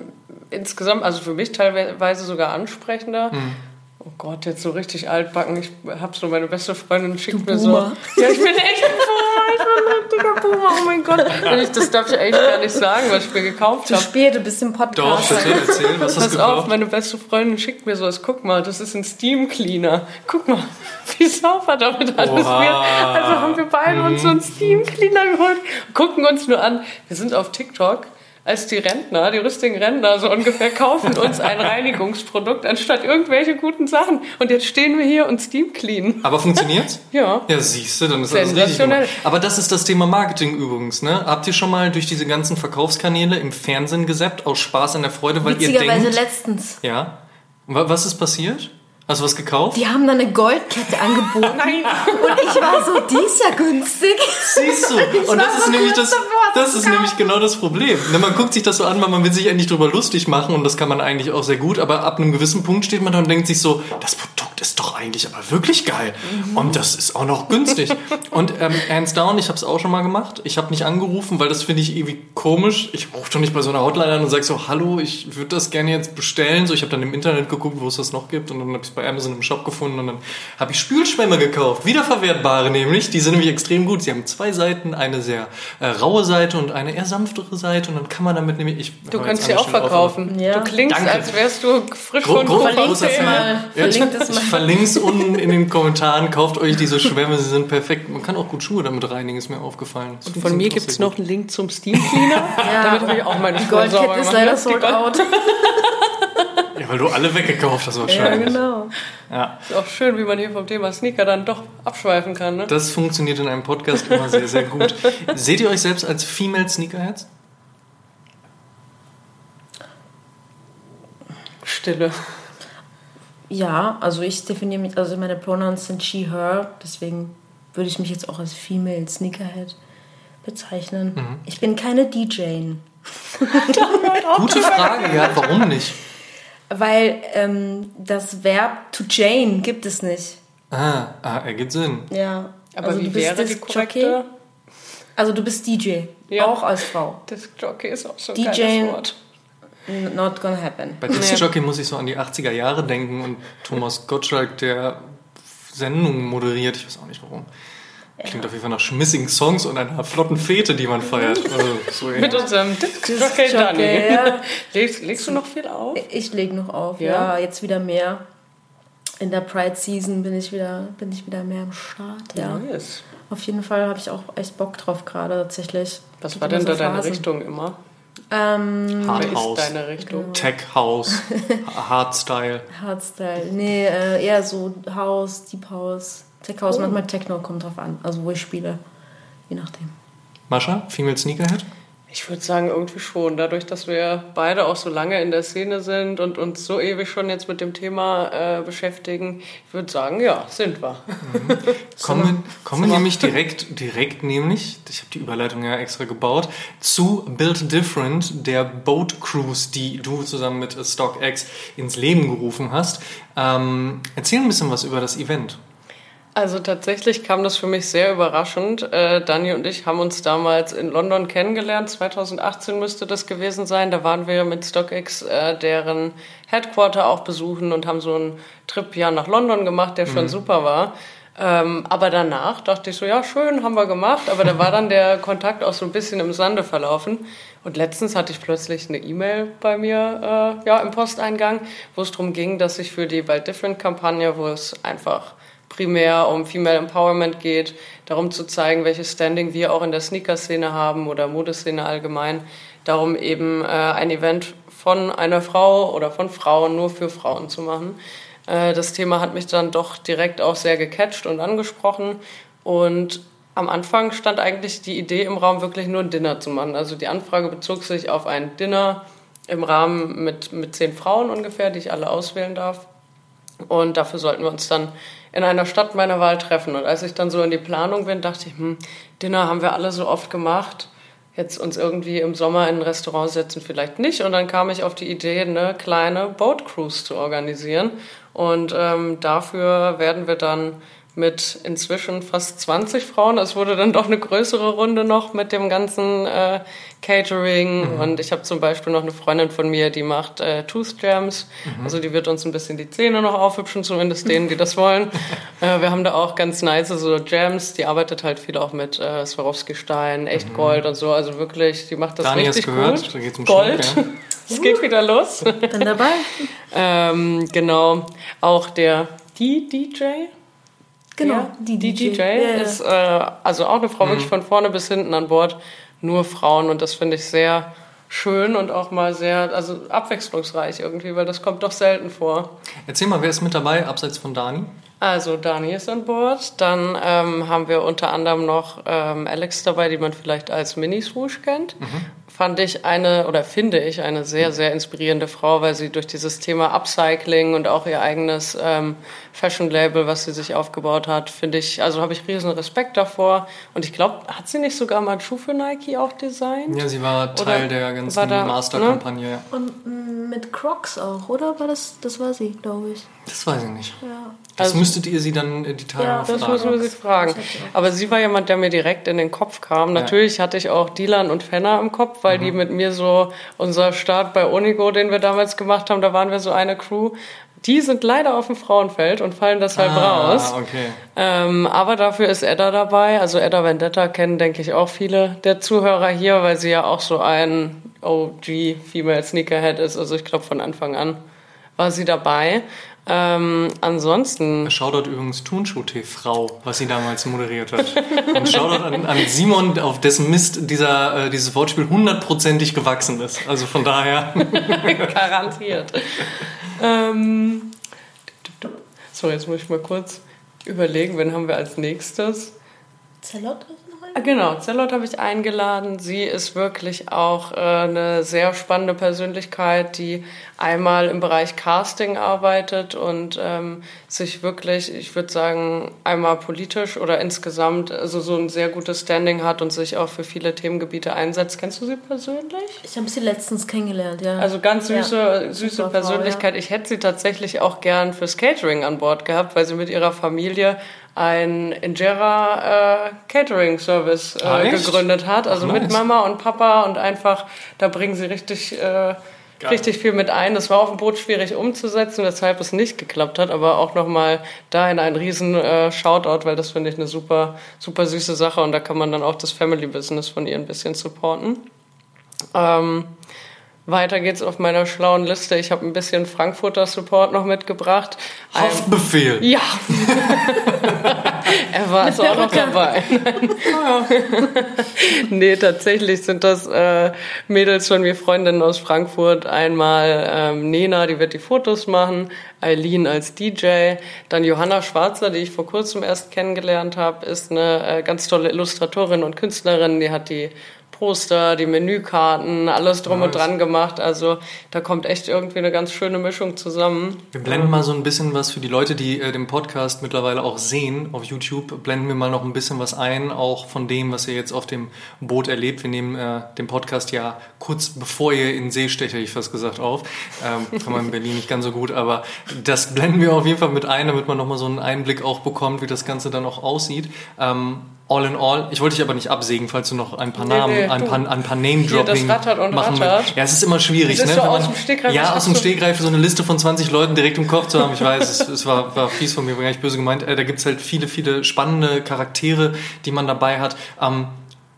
insgesamt, also für mich teilweise sogar ansprechender. Mhm Oh Gott, jetzt so richtig altbacken. Ich habe so meine beste Freundin schickt mir so. Ja, ich bin echt ein. [laughs] Ich bin ein dicker Boomer. Oh mein Gott. Das darf ich eigentlich gar nicht sagen, was ich mir gekauft habe. Zu spät, du bist im Podcast. Doch, bitte erzähl, was hast du gekauft? auf, meine beste Freundin schickt mir so was. Guck mal, das ist ein Steam Cleaner. Guck mal, [laughs] wie sauber damit alles wird. Also haben wir beide uns so einen Steam Cleaner geholt. Gucken uns nur an. Wir sind auf TikTok als die Rentner, die rüstigen Rentner so ungefähr, kaufen uns ein [laughs] Reinigungsprodukt anstatt irgendwelche guten Sachen. Und jetzt stehen wir hier und Steam clean. Aber funktioniert's? [laughs] ja. Ja, siehst du, dann ist das richtig gut. Aber das ist das Thema Marketing übrigens, ne? Habt ihr schon mal durch diese ganzen Verkaufskanäle im Fernsehen gesäppt, aus Spaß an der Freude, weil ihr denkt... letztens. Ja. Was ist passiert? Hast du was gekauft? Die haben da eine Goldkette angeboten. [laughs] Nein. Und ich war so, die ist ja günstig. Siehst du? [laughs] Und das ist, so nämlich das, das ist nämlich genau das Problem. Ne, man guckt sich das so an, weil man will sich endlich drüber lustig machen und das kann man eigentlich auch sehr gut, aber ab einem gewissen Punkt steht man da und denkt sich so, das Produkt ist doch eigentlich aber wirklich geil. Mhm. Und das ist auch noch günstig. und ähm, hands down, ich habe es auch schon mal gemacht. Ich habe nicht angerufen, weil das finde ich irgendwie komisch. Ich rufe doch nicht bei so einer Hotline an und sage so, hallo, ich würde das gerne jetzt bestellen. So, ich habe dann im Internet geguckt, wo es das noch gibt und dann habe ich es bei Amazon im Shop gefunden und dann habe ich Spülschwämme gekauft, wiederverwertbare nämlich. Die sind nämlich extrem gut. Sie haben zwei Seiten, eine sehr äh, raue Seite und eine eher sanftere Seite und dann kann man damit nämlich... Ich, du kannst sie auch verkaufen. Ja. Du klingst, Danke. als wärst du frisch Gro und verlinkt es mal. Ja, ich, ich verlinke es unten in den Kommentaren. Kauft euch diese Schwämme, sie sind perfekt. Man kann auch gut Schuhe damit reinigen, ist mir aufgefallen. Und von mir gibt es noch einen Link zum Steam Cleaner. ja. Damit habe ich auch meine Goldkette ist leider sold out. Weil du alle weggekauft hast wahrscheinlich. Ja, genau. Ja. Ist auch schön, wie man hier vom Thema Sneaker dann doch abschweifen kann. Ne? Das funktioniert in einem Podcast immer sehr, sehr gut. [laughs] Seht ihr euch selbst als Female Sneakerheads? Stille. Ja, also ich definiere mich, also meine Pronouns sind she, her, deswegen würde ich mich jetzt auch als Female Sneakerhead bezeichnen. Mhm. Ich bin keine DJ. [laughs] Gute Frage, ja, warum nicht? Weil ähm, das Verb to Jane gibt es nicht. Ah, ah ergibt Sinn. Ja. Aber also wie du bist wäre die korrekte? Jockey. Also du bist DJ, Ja. auch als Frau. Disc Jockey ist auch so ein DJ Wort. Not gonna happen. Bei Disc Jockey muss ich so an die 80er Jahre denken und Thomas Gottschalk, der Sendungen moderiert, ich weiß auch nicht warum. Klingt auf jeden Fall nach schmissigen Songs und einer flotten Fete, die man feiert. [laughs] Also, so Mit unserem Disc Disc Jockey Jockey, Dani. ja. [laughs] Legst, legst du noch viel auf? Ich leg noch auf, Ja? ja. jetzt wieder mehr. In der Pride Season bin ich wieder, bin ich wieder mehr am Start. Ja. Nice. Auf jeden Fall habe ich auch echt Bock drauf gerade tatsächlich. Was war denn so da deine Phasen. Richtung immer? Ähm, Hard ist House, deine Richtung? Tech House, [laughs] Hardstyle. Hardstyle. Nee, äh, eher so House, Deep House, Tech House, Cool. manchmal Techno, kommt drauf an. Also wo ich spiele. Je nachdem. Mascha, Female Sneakerhead? Ich würde sagen, irgendwie schon. Dadurch, dass wir beide auch so lange in der Szene sind und uns so ewig schon jetzt mit dem Thema äh, beschäftigen, ich würde sagen, ja, sind wir. [laughs] Kommen, wir- kommen wir nämlich direkt, direkt nämlich, ich habe die Überleitung ja extra gebaut, zu Build Different, der Boat Cruise, die du zusammen mit StockX ins Leben gerufen hast. Ähm, erzähl ein bisschen was über das Event. Also tatsächlich kam das für mich sehr überraschend. Äh, Dani und ich haben uns damals in London kennengelernt. 2018 müsste das gewesen sein. Da waren wir mit StockX äh, deren Headquarter auch besuchen und haben so einen Trip ja nach London gemacht, der schon super war. Ähm, aber danach dachte ich so, ja, schön, haben wir gemacht. Aber da war dann der Kontakt auch so ein bisschen im Sande verlaufen. Und letztens hatte ich plötzlich eine E-Mail bei mir äh, ja, im Posteingang, wo es darum ging, dass ich für die Bald Different-Kampagne, wo es einfach primär um Female Empowerment geht, darum zu zeigen, welches Standing wir auch in der Sneaker-Szene haben oder Modeszene allgemein, darum eben äh, ein Event von einer Frau oder von Frauen nur für Frauen zu machen. Äh, das Thema hat mich dann doch direkt auch sehr gecatcht und angesprochen und am Anfang stand eigentlich die Idee im Raum, wirklich nur ein Dinner zu machen. Also die Anfrage bezog sich auf ein Dinner im Rahmen mit, mit zehn Frauen ungefähr, die ich alle auswählen darf. Und dafür sollten wir uns dann in einer Stadt meiner Wahl treffen. Und als ich dann so in die Planung bin, dachte ich, hm, Dinner haben wir alle so oft gemacht. Jetzt uns irgendwie im Sommer in ein Restaurant setzen vielleicht nicht. Und dann kam ich auf die Idee, eine kleine Boat Cruise zu organisieren. Und ähm, dafür werden wir dann mit inzwischen fast 20 Frauen. Es wurde dann doch eine größere Runde noch mit dem ganzen äh, Catering. Und ich habe zum Beispiel noch eine Freundin von mir, die macht äh, Tooth Jams. Also die wird uns ein bisschen die Zähne noch aufhübschen, zumindest denen, die das wollen. [laughs] äh, wir haben da auch ganz nice so Jams. Die arbeitet halt viel auch mit äh, Swarovski-Stein, echt Gold und so. Also wirklich, die macht das Dani richtig gehört, gut. da geht's um Gold. Schmuck, [laughs] Es geht wieder los. Bin dabei. [laughs] ähm, genau. Auch der die DJ. Genau, Ja, die DJ. DJ ist äh, also auch eine Frau wirklich von vorne bis hinten an Bord. Nur Frauen und das finde ich sehr schön und auch mal sehr also abwechslungsreich irgendwie, weil das kommt doch selten vor. Erzähl mal, wer ist mit dabei, abseits von Dani? Also Dani ist an Bord. Dann ähm, haben wir unter anderem noch ähm, Alex dabei, die man vielleicht als Mini-Swoosh kennt. Fand ich eine oder finde ich eine sehr, sehr inspirierende Frau, weil sie durch dieses Thema Upcycling und auch ihr eigenes ähm, Fashion-Label, was sie sich aufgebaut hat, finde ich, also habe ich riesen Respekt davor. Und ich glaube, hat sie nicht sogar mal Schuh für Nike auch designt? Ja, sie war Teil der war ganzen da- Master-Kampagne. ja. Und mm, mit Crocs auch, oder? War das, das war sie, glaube ich. Das weiß ich nicht. Ja. Das Also- müsstet ihr sie dann äh, die Tage Ja, mal Das fragen. müssen wir sie fragen. Aber sie war jemand, der mir direkt in den Kopf kam. Natürlich hatte ich auch Dylan und Fenner im Kopf, weil Mhm. die mit mir so unser Start bei Onigo, den wir damals gemacht haben, da waren wir so eine Crew. Die sind leider auf dem Frauenfeld und fallen deshalb raus. Ah, okay. Ähm, aber dafür ist Edda dabei. Also Edda Vendetta kennen, denke ich, auch viele der Zuhörer hier, weil sie ja auch so ein OG Female Sneakerhead ist. Also ich glaube, von Anfang an war sie dabei. Ähm, ansonsten Shoutout übrigens Turnschuh-TV, was sie damals moderiert hat. Und Shoutout an, an Simon, auf dessen Mist dieser, äh, dieses Wortspiel hundertprozentig gewachsen ist. Also von daher. [laughs] Garantiert. ähm, so, jetzt muss ich mal kurz überlegen, wen haben wir als nächstes? Zellot Ah, Genau, Zellot habe ich eingeladen. Sie ist wirklich auch äh, eine sehr spannende Persönlichkeit, die einmal im Bereich Casting arbeitet und ähm, sich wirklich, ich würde sagen, einmal politisch oder insgesamt also so ein sehr gutes Standing hat und sich auch für viele Themengebiete einsetzt. Kennst du sie persönlich? Ich habe sie letztens kennengelernt, ja. Also ganz süße, Ja, süße Frau, Persönlichkeit. Ich hätte sie tatsächlich auch gern fürs Catering an Bord gehabt, weil sie mit ihrer Familie ein Injera äh, Catering Service äh, Ah, gegründet hat. Also Ach, mit nice. Mama und Papa und einfach, da bringen sie richtig, äh, richtig viel mit ein. Das war auf dem Boot schwierig umzusetzen, weshalb es nicht geklappt hat, aber auch nochmal dahin ein riesen äh, Shoutout, weil das finde ich eine super, super süße Sache und da kann man dann auch das Family Business von ihr ein bisschen supporten. Ähm, weiter geht's auf meiner schlauen Liste. Ich habe ein bisschen Frankfurter Support noch mitgebracht. Ein- Haftbefehl. ja. [laughs] er war also auch noch dabei. [laughs] nee, tatsächlich sind das äh, Mädels von mir, Freundinnen aus Frankfurt. Einmal ähm, Nena, die wird die Fotos machen, Eileen als DJ, dann Johanna Schwarzer, die ich vor kurzem erst kennengelernt habe, ist eine äh, ganz tolle Illustratorin und Künstlerin, die hat die Poster, die Menükarten, alles drum und Nice. dran gemacht. Also da kommt echt irgendwie eine ganz schöne Mischung zusammen. Wir blenden mal so ein bisschen was für die Leute, die äh, den Podcast mittlerweile auch sehen auf YouTube. Blenden wir mal noch ein bisschen was ein, auch von dem, was ihr jetzt auf dem Boot erlebt. Wir nehmen äh, den Podcast ja kurz bevor ihr in See stecht, hätte ich fast gesagt, auf. Ähm, [laughs] kann man in Berlin nicht ganz so gut, aber das blenden wir auf jeden Fall mit ein, damit man nochmal so einen Einblick auch bekommt, wie das Ganze dann auch aussieht. Ähm, all in all, ich wollte dich aber nicht absägen, falls du noch ein paar Nee, Namen, nee, ein paar, ein paar Name-Dropping das rattert und machen willst. Ja, es ist immer schwierig, Das ist ne? so aus dem Stegreif, Ja, aus dem Stegreif so eine Liste von 20 Leuten direkt im Kopf zu haben. Ich weiß, es, es war, war fies von mir, war gar nicht böse gemeint. Äh, da gibt's halt viele, viele spannende Charaktere, die man dabei hat. Ähm,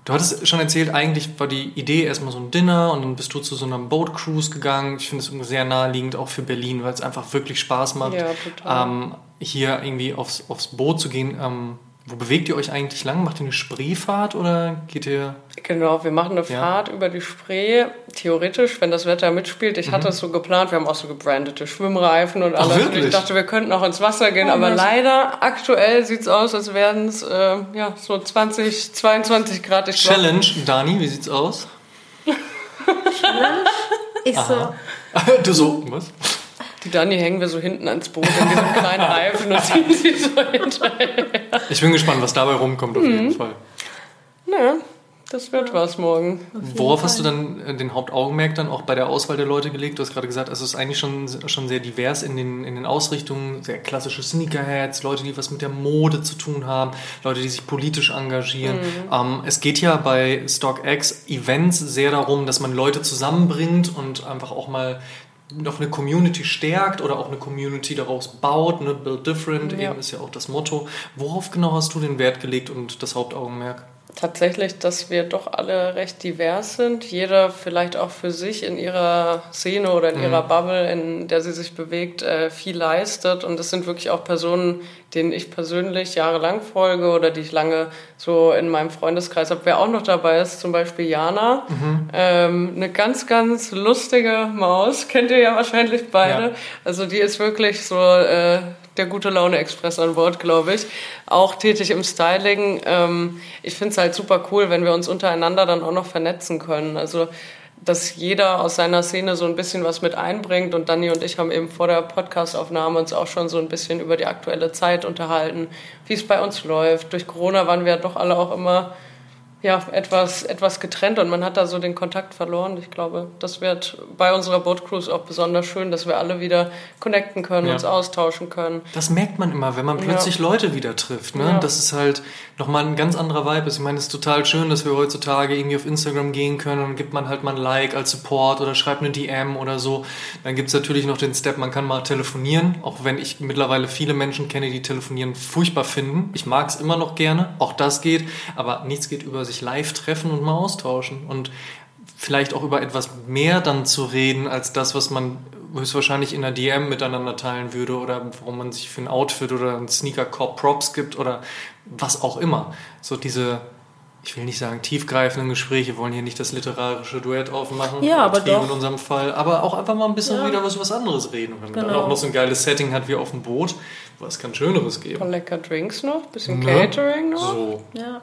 du hattest schon erzählt, eigentlich war die Idee erstmal so ein Dinner und dann bist du zu so einer Boat Cruise gegangen. Ich finde es sehr naheliegend, auch für Berlin, weil es einfach wirklich Spaß macht, Ja, ähm, hier irgendwie aufs, aufs Boot zu gehen. Ähm, wo bewegt ihr euch eigentlich lang? Macht ihr eine Spreefahrt oder geht ihr... Genau, wir machen eine Ja. Fahrt über die Spree. Theoretisch, wenn das Wetter mitspielt. Ich hatte es so geplant. Wir haben auch so gebrandete Schwimmreifen und Ach, alles. und wirklich? ich dachte, wir könnten auch ins Wasser gehen. Oh, aber nice. leider, aktuell sieht's aus, als wären es äh, ja, so 20, 22 Grad. Ich glaub, Challenge, Dani, wie sieht's aus? Ich so, [laughs] du so, was? Die Dani hängen wir so hinten ans Boot in diesem kleinen [laughs] Reifen und ziehen sie so hinterher. Ich bin gespannt, was dabei rumkommt auf Mhm. jeden Fall. Ja, das wird was morgen. Worauf hast du dann äh, den Hauptaugenmerk dann auch bei der Auswahl der Leute gelegt? Du hast gerade gesagt, es ist eigentlich schon, schon sehr divers in den, in den Ausrichtungen, sehr klassische Sneakerheads, Leute, die was mit der Mode zu tun haben, Leute, die sich politisch engagieren. Ähm, es geht ja bei StockX Events sehr darum, dass man Leute zusammenbringt und einfach auch mal noch eine Community stärkt oder auch eine Community daraus baut, ne? Build Different, Ja. eben ist ja auch das Motto. Worauf genau hast du den Wert gelegt und das Hauptaugenmerk? Tatsächlich, dass wir doch alle recht divers sind. Jeder vielleicht auch für sich in ihrer Szene oder in ihrer Bubble, in der sie sich bewegt, äh, viel leistet. Und das sind wirklich auch Personen, denen ich persönlich jahrelang folge oder die ich lange so in meinem Freundeskreis habe. Wer auch noch dabei ist, zum Beispiel Jana. Ähm, eine ganz, ganz lustige Maus. Kennt ihr ja wahrscheinlich beide. Ja. Also die ist wirklich so äh, der gute Laune Express an Bord, glaube ich. Auch tätig im Styling. Ähm, ich finde es halt super cool, wenn wir uns untereinander dann auch noch vernetzen können. Also dass jeder aus seiner Szene so ein bisschen was mit einbringt. Und Dani und ich haben eben vor der Podcastaufnahme uns auch schon so ein bisschen über die aktuelle Zeit unterhalten, wie es bei uns läuft. Durch Corona waren wir ja doch alle auch immer ja, etwas, etwas getrennt und man hat da so den Kontakt verloren. Ich glaube, das wird bei unserer Boat Cruise auch besonders schön, dass wir alle wieder connecten können, Ja. uns austauschen können. Das merkt man immer, wenn man plötzlich Leute wieder trifft. Ne? Ja. Das ist halt nochmal ein ganz anderer Vibe. ist. Ich meine, es ist total schön, dass wir heutzutage irgendwie auf Instagram gehen können und gibt man halt mal ein Like als Support oder schreibt eine DM oder so. Dann gibt es natürlich noch den Step, man kann mal telefonieren, auch wenn ich mittlerweile viele Menschen kenne, die telefonieren furchtbar finden. Ich mag es immer noch gerne, auch das geht, aber nichts geht über sich live treffen und mal austauschen. Und vielleicht auch über etwas mehr dann zu reden, als das, was man höchstwahrscheinlich in der DM miteinander teilen würde oder warum man sich für ein Outfit oder ein Sneaker Corp Props gibt oder was auch immer. So diese ich will nicht sagen tiefgreifenden Gespräche, wollen hier nicht das literarische Duett aufmachen, Ja, aber doch. in unserem Fall, aber auch einfach mal ein bisschen Ja. wieder was, was anderes reden. Wenn man dann Genau. auch noch so ein geiles Setting hat wie auf dem Boot, was kann Schöneres Ein geben? paar lecker Drinks noch, bisschen Ne? Catering noch. So. Ja,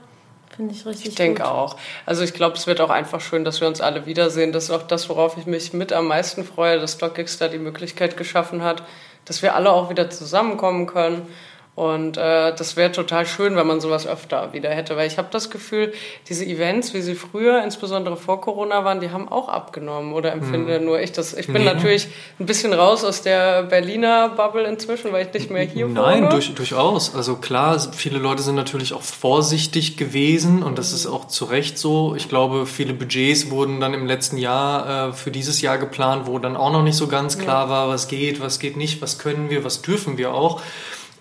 finde ich richtig Ich denke auch. Also ich glaube, es wird auch einfach schön, dass wir uns alle wiedersehen. Das ist auch das, worauf ich mich mit am meisten freue, dass StockX da die Möglichkeit geschaffen hat, dass wir alle auch wieder zusammenkommen können. Und äh, das wäre total schön, wenn man sowas öfter wieder hätte. Weil ich habe das Gefühl, diese Events, wie sie früher, insbesondere vor Corona waren, die haben auch abgenommen. Oder empfinde nur ich das. Ich bin Nee. natürlich ein bisschen raus aus der Berliner Bubble inzwischen, weil ich nicht mehr hier Nein, wohne. durch, durchaus. Also klar, viele Leute sind natürlich auch vorsichtig gewesen und das ist auch zu Recht so. Ich glaube, viele Budgets wurden dann im letzten Jahr äh, für dieses Jahr geplant, wo dann auch noch nicht so ganz klar war, was geht, was geht nicht, was können wir, was dürfen wir auch.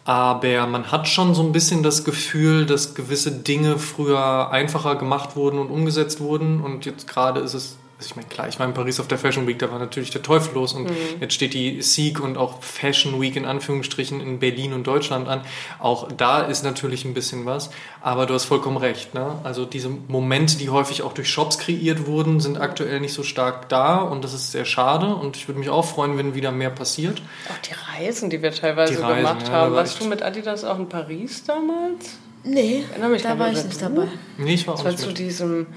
Aber man hat schon so ein bisschen das Gefühl, dass gewisse Dinge früher einfacher gemacht wurden und umgesetzt wurden. Und jetzt gerade ist es, also ich meine, klar, ich war in Paris auf der Fashion Week, da war natürlich der Teufel los. Und jetzt steht die Seek und auch Fashion Week in Anführungsstrichen in Berlin und Deutschland an. Auch da ist natürlich ein bisschen was. Aber du hast vollkommen recht. Ne? Also diese Momente, die häufig auch durch Shops kreiert wurden, sind aktuell nicht so stark da. Und das ist sehr schade. Und ich würde mich auch freuen, wenn wieder mehr passiert. Auch die Reisen, die wir teilweise Die Reisen, gemacht ja, haben. Warst du mit Adidas auch in Paris damals? Nee, da war ich nicht dabei. Nee, ich war auch Das war nicht zu mit. diesem,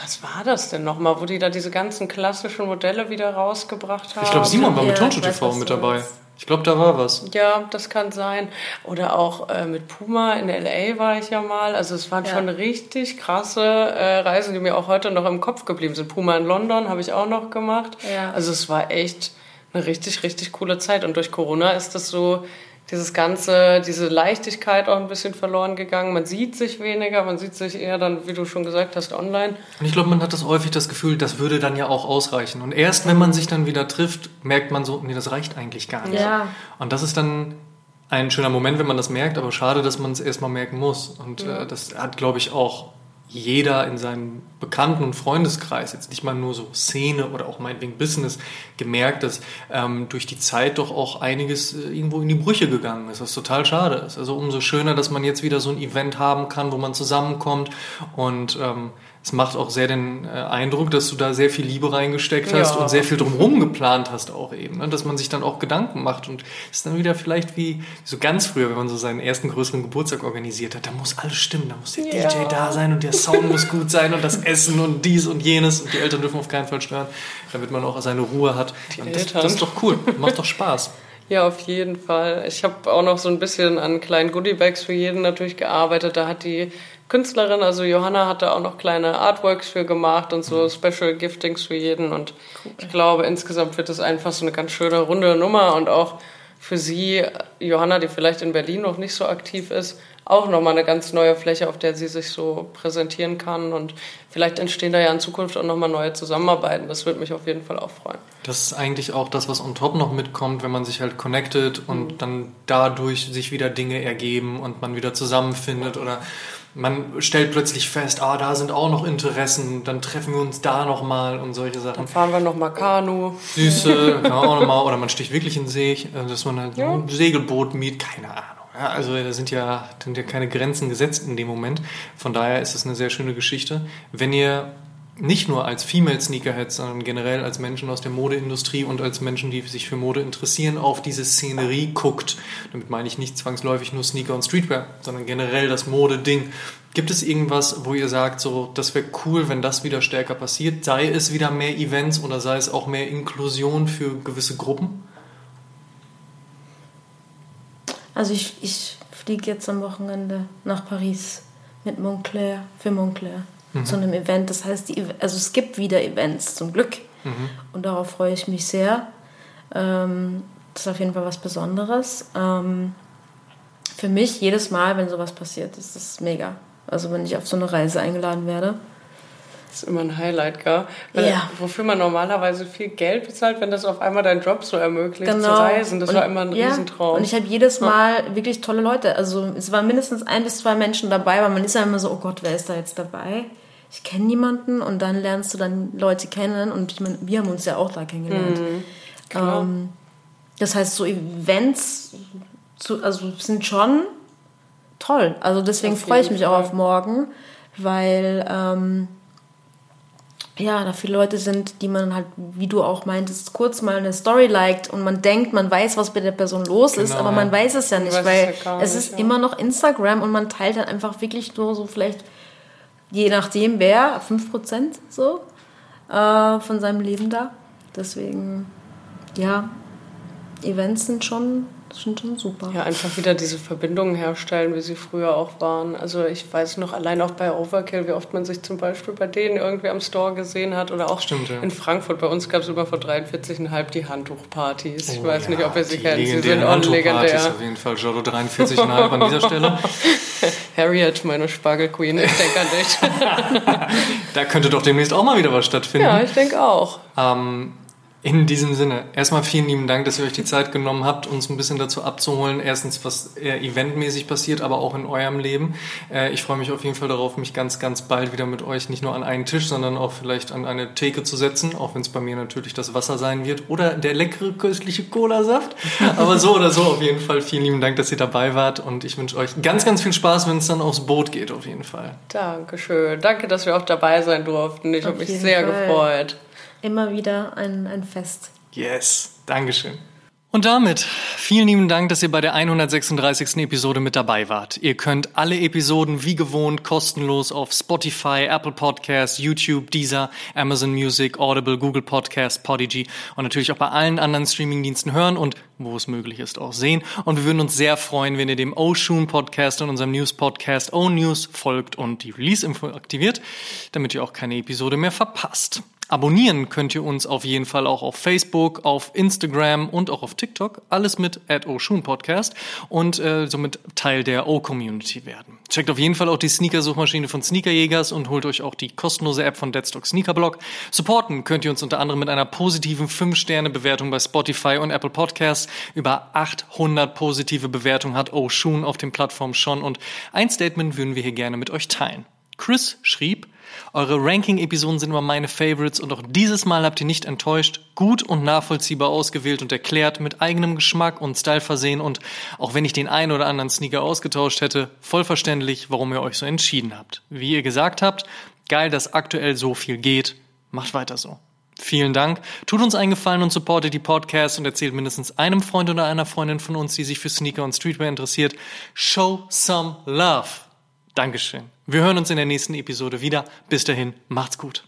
was war das denn nochmal, wo die da diese ganzen klassischen Modelle wieder rausgebracht haben? Ich glaube, Simon war mit Ja, weiß, TV mit dabei. Ich glaube, da war was. Ja, das kann sein. Oder auch äh, mit Puma in LA war ich ja mal. Also es waren Ja. schon richtig krasse äh, Reisen, die mir auch heute noch im Kopf geblieben sind. Puma in London habe ich auch noch gemacht. Ja. Also es war echt eine richtig, richtig coole Zeit. Und durch Corona ist das so, dieses ganze, diese Leichtigkeit auch ein bisschen verloren gegangen. Man sieht sich weniger, man sieht sich eher dann, wie du schon gesagt hast, online. Und ich glaube, man hat das häufig das Gefühl, das würde dann ja auch ausreichen. Und erst wenn man sich dann wieder trifft, merkt man so, nee, das reicht eigentlich gar nicht. Ja. Und das ist dann ein schöner Moment, wenn man das merkt, aber schade, dass man es erstmal merken muss. Und äh, das hat, glaube ich, auch jeder in seinem Bekannten- und Freundeskreis, jetzt nicht mal nur so Szene oder auch meinetwegen Business, gemerkt, dass ähm, durch die Zeit doch auch einiges äh, irgendwo in die Brüche gegangen ist, was total schade ist. Also umso schöner, dass man jetzt wieder so ein Event haben kann, wo man zusammenkommt und ähm, es macht auch sehr den äh, Eindruck, dass du da sehr viel Liebe reingesteckt hast Ja. und sehr viel drumherum geplant hast auch eben, ne? dass man sich dann auch Gedanken macht und es ist dann wieder vielleicht wie so ganz früher, wenn man so seinen ersten größeren Geburtstag organisiert hat, da muss alles stimmen, da muss der Ja. DJ da sein und der Sound muss gut sein und das Essen und dies und jenes und die Eltern dürfen auf keinen Fall stören, damit man auch seine Ruhe hat. Und das, das ist doch cool, macht doch Spaß. Ja, auf jeden Fall. Ich habe auch noch so ein bisschen an kleinen Goodiebags für jeden natürlich gearbeitet. Da hat die Künstlerin, also Johanna, hat da auch noch kleine Artworks für gemacht und so Special Giftings für jeden. Und ich glaube, insgesamt wird es einfach so eine ganz schöne runde Nummer und auch für sie, Johanna, die vielleicht in Berlin noch nicht so aktiv ist, auch nochmal eine ganz neue Fläche, auf der sie sich so präsentieren kann. Und vielleicht entstehen da ja in Zukunft auch nochmal neue Zusammenarbeiten. Das würde mich auf jeden Fall auch freuen. Das ist eigentlich auch das, was on top noch mitkommt, wenn man sich halt connected und dann dadurch sich wieder Dinge ergeben und man wieder zusammenfindet oder man stellt plötzlich fest, ah, da sind auch noch Interessen, dann treffen wir uns da nochmal und solche Sachen. Dann fahren wir nochmal Kanu. Süße, man auch nochmal, oder man sticht wirklich in See, äh, dass man halt Ja. ein Segelboot mietet, keine Ahnung. Ja, also da sind ja, sind ja keine Grenzen gesetzt in dem Moment. Von daher ist es eine sehr schöne Geschichte. Wenn ihr nicht nur als Female Sneakerheads, sondern generell als Menschen aus der Modeindustrie und als Menschen, die sich für Mode interessieren, auf diese Szenerie guckt. Damit meine ich nicht zwangsläufig nur Sneaker und Streetwear, sondern generell das Modeding. Gibt es irgendwas, wo ihr sagt, so, das wäre cool, wenn das wieder stärker passiert? Sei es wieder mehr Events oder sei es auch mehr Inklusion für gewisse Gruppen? Also ich, ich fliege jetzt am Wochenende nach Paris mit Montclair, für Montclair, zu einem Event. Das heißt, die, also es gibt wieder Events, zum Glück. Und darauf freue ich mich sehr. Ähm, das ist auf jeden Fall was Besonderes. Ähm, für mich jedes Mal, wenn sowas passiert, ist das mega. Also wenn ich auf so eine Reise eingeladen werde. Das ist immer ein Highlight, gell? Weil, Ja. Wofür man normalerweise viel Geld bezahlt, wenn das auf einmal deinen Job so ermöglicht zu Genau. reisen. Das Und- war immer ein ja, Riesentraum. Und ich habe jedes Mal wirklich tolle Leute. Also es waren mindestens ein bis zwei Menschen dabei, weil man ist ja immer so, oh Gott, wer ist da jetzt dabei? Ich kenne niemanden und dann lernst du dann Leute kennen und ich meine, wir haben uns ja auch da kennengelernt. klar. Ähm, das heißt, so Events zu, also sind schon toll. Also deswegen freue ich mich auch auf morgen. weil ähm, ja, da viele Leute sind, die man halt, wie du auch meintest, kurz mal eine Story liked und man denkt, man weiß, was bei der Person los genau, ist, aber man weiß es ja nicht, weil es, ja es ist ja. immer noch Instagram und man teilt dann einfach wirklich nur so vielleicht, je nachdem wer, 5% so äh, von seinem Leben da. Deswegen, ja, Events sind schon das sind schon super. Ja, einfach wieder diese Verbindungen herstellen, wie sie früher auch waren. Also ich weiß noch, allein auch bei Overkill, wie oft man sich zum Beispiel bei denen irgendwie am Store gesehen hat. Oder auch Stimmt, ja. in Frankfurt. Bei uns gab es immer vor 43,5 die Handtuchpartys. Ich oh, weiß ja, nicht, ob ihr sie kennt. Sie sind legendär. auf jeden Fall. Jolo 43,5 an dieser Stelle. [laughs] Harriet, meine Spargelqueen, ich denke an dich. [laughs] da könnte doch demnächst auch mal wieder was stattfinden. Ja, ich denke auch. Ähm, in diesem Sinne, erstmal vielen lieben Dank, dass ihr euch die Zeit genommen habt, uns ein bisschen dazu abzuholen. Erstens, was eher eventmäßig passiert, aber auch in eurem Leben. Äh, ich freue mich auf jeden Fall darauf, mich ganz, ganz bald wieder mit euch nicht nur an einen Tisch, sondern auch vielleicht an eine Theke zu setzen, auch wenn es bei mir natürlich das Wasser sein wird oder der leckere, köstliche Cola-Saft. [laughs] Aber so oder so auf jeden Fall vielen lieben Dank, dass ihr dabei wart und ich wünsche euch ganz, ganz viel Spaß, wenn es dann aufs Boot geht, auf jeden Fall. Dankeschön. Danke, dass wir auch dabei sein durften. Ich habe mich sehr Fall. gefreut immer wieder ein, ein Fest. Yes, Dankeschön. Und damit vielen lieben Dank, dass ihr bei der 136. Episode mit dabei wart. Ihr könnt alle Episoden wie gewohnt kostenlos auf Spotify, Apple Podcasts, YouTube, Deezer, Amazon Music, Audible, Google Podcasts, Podigy und natürlich auch bei allen anderen Streamingdiensten hören und wo es möglich ist auch sehen. Und wir würden uns sehr freuen, wenn ihr dem Oshun Podcast und unserem News Podcast O News folgt und die Release-Info aktiviert, damit ihr auch keine Episode mehr verpasst. Abonnieren könnt ihr uns auf jeden Fall auch auf Facebook, auf Instagram und auch auf TikTok. Alles mit at Podcast und äh, somit Teil der O-Community werden. Checkt auf jeden Fall auch die Sneaker-Suchmaschine von Sneakerjägers und holt euch auch die kostenlose App von Deadstock Sneakerblog. Supporten könnt ihr uns unter anderem mit einer positiven 5-Sterne-Bewertung bei Spotify und Apple Podcasts. Über 800 positive Bewertungen hat Oshun auf den Plattformen schon und ein Statement würden wir hier gerne mit euch teilen. Chris schrieb, eure Ranking-Episoden sind immer meine Favorites und auch dieses Mal habt ihr nicht enttäuscht, gut und nachvollziehbar ausgewählt und erklärt, mit eigenem Geschmack und Style versehen und auch wenn ich den einen oder anderen Sneaker ausgetauscht hätte, voll verständlich, warum ihr euch so entschieden habt. Wie ihr gesagt habt, geil, dass aktuell so viel geht. Macht weiter so. Vielen Dank. Tut uns einen Gefallen und supportet die Podcasts und erzählt mindestens einem Freund oder einer Freundin von uns, die sich für Sneaker und Streetwear interessiert. Show some love. Dankeschön. Wir hören uns in der nächsten Episode wieder. Bis dahin, macht's gut.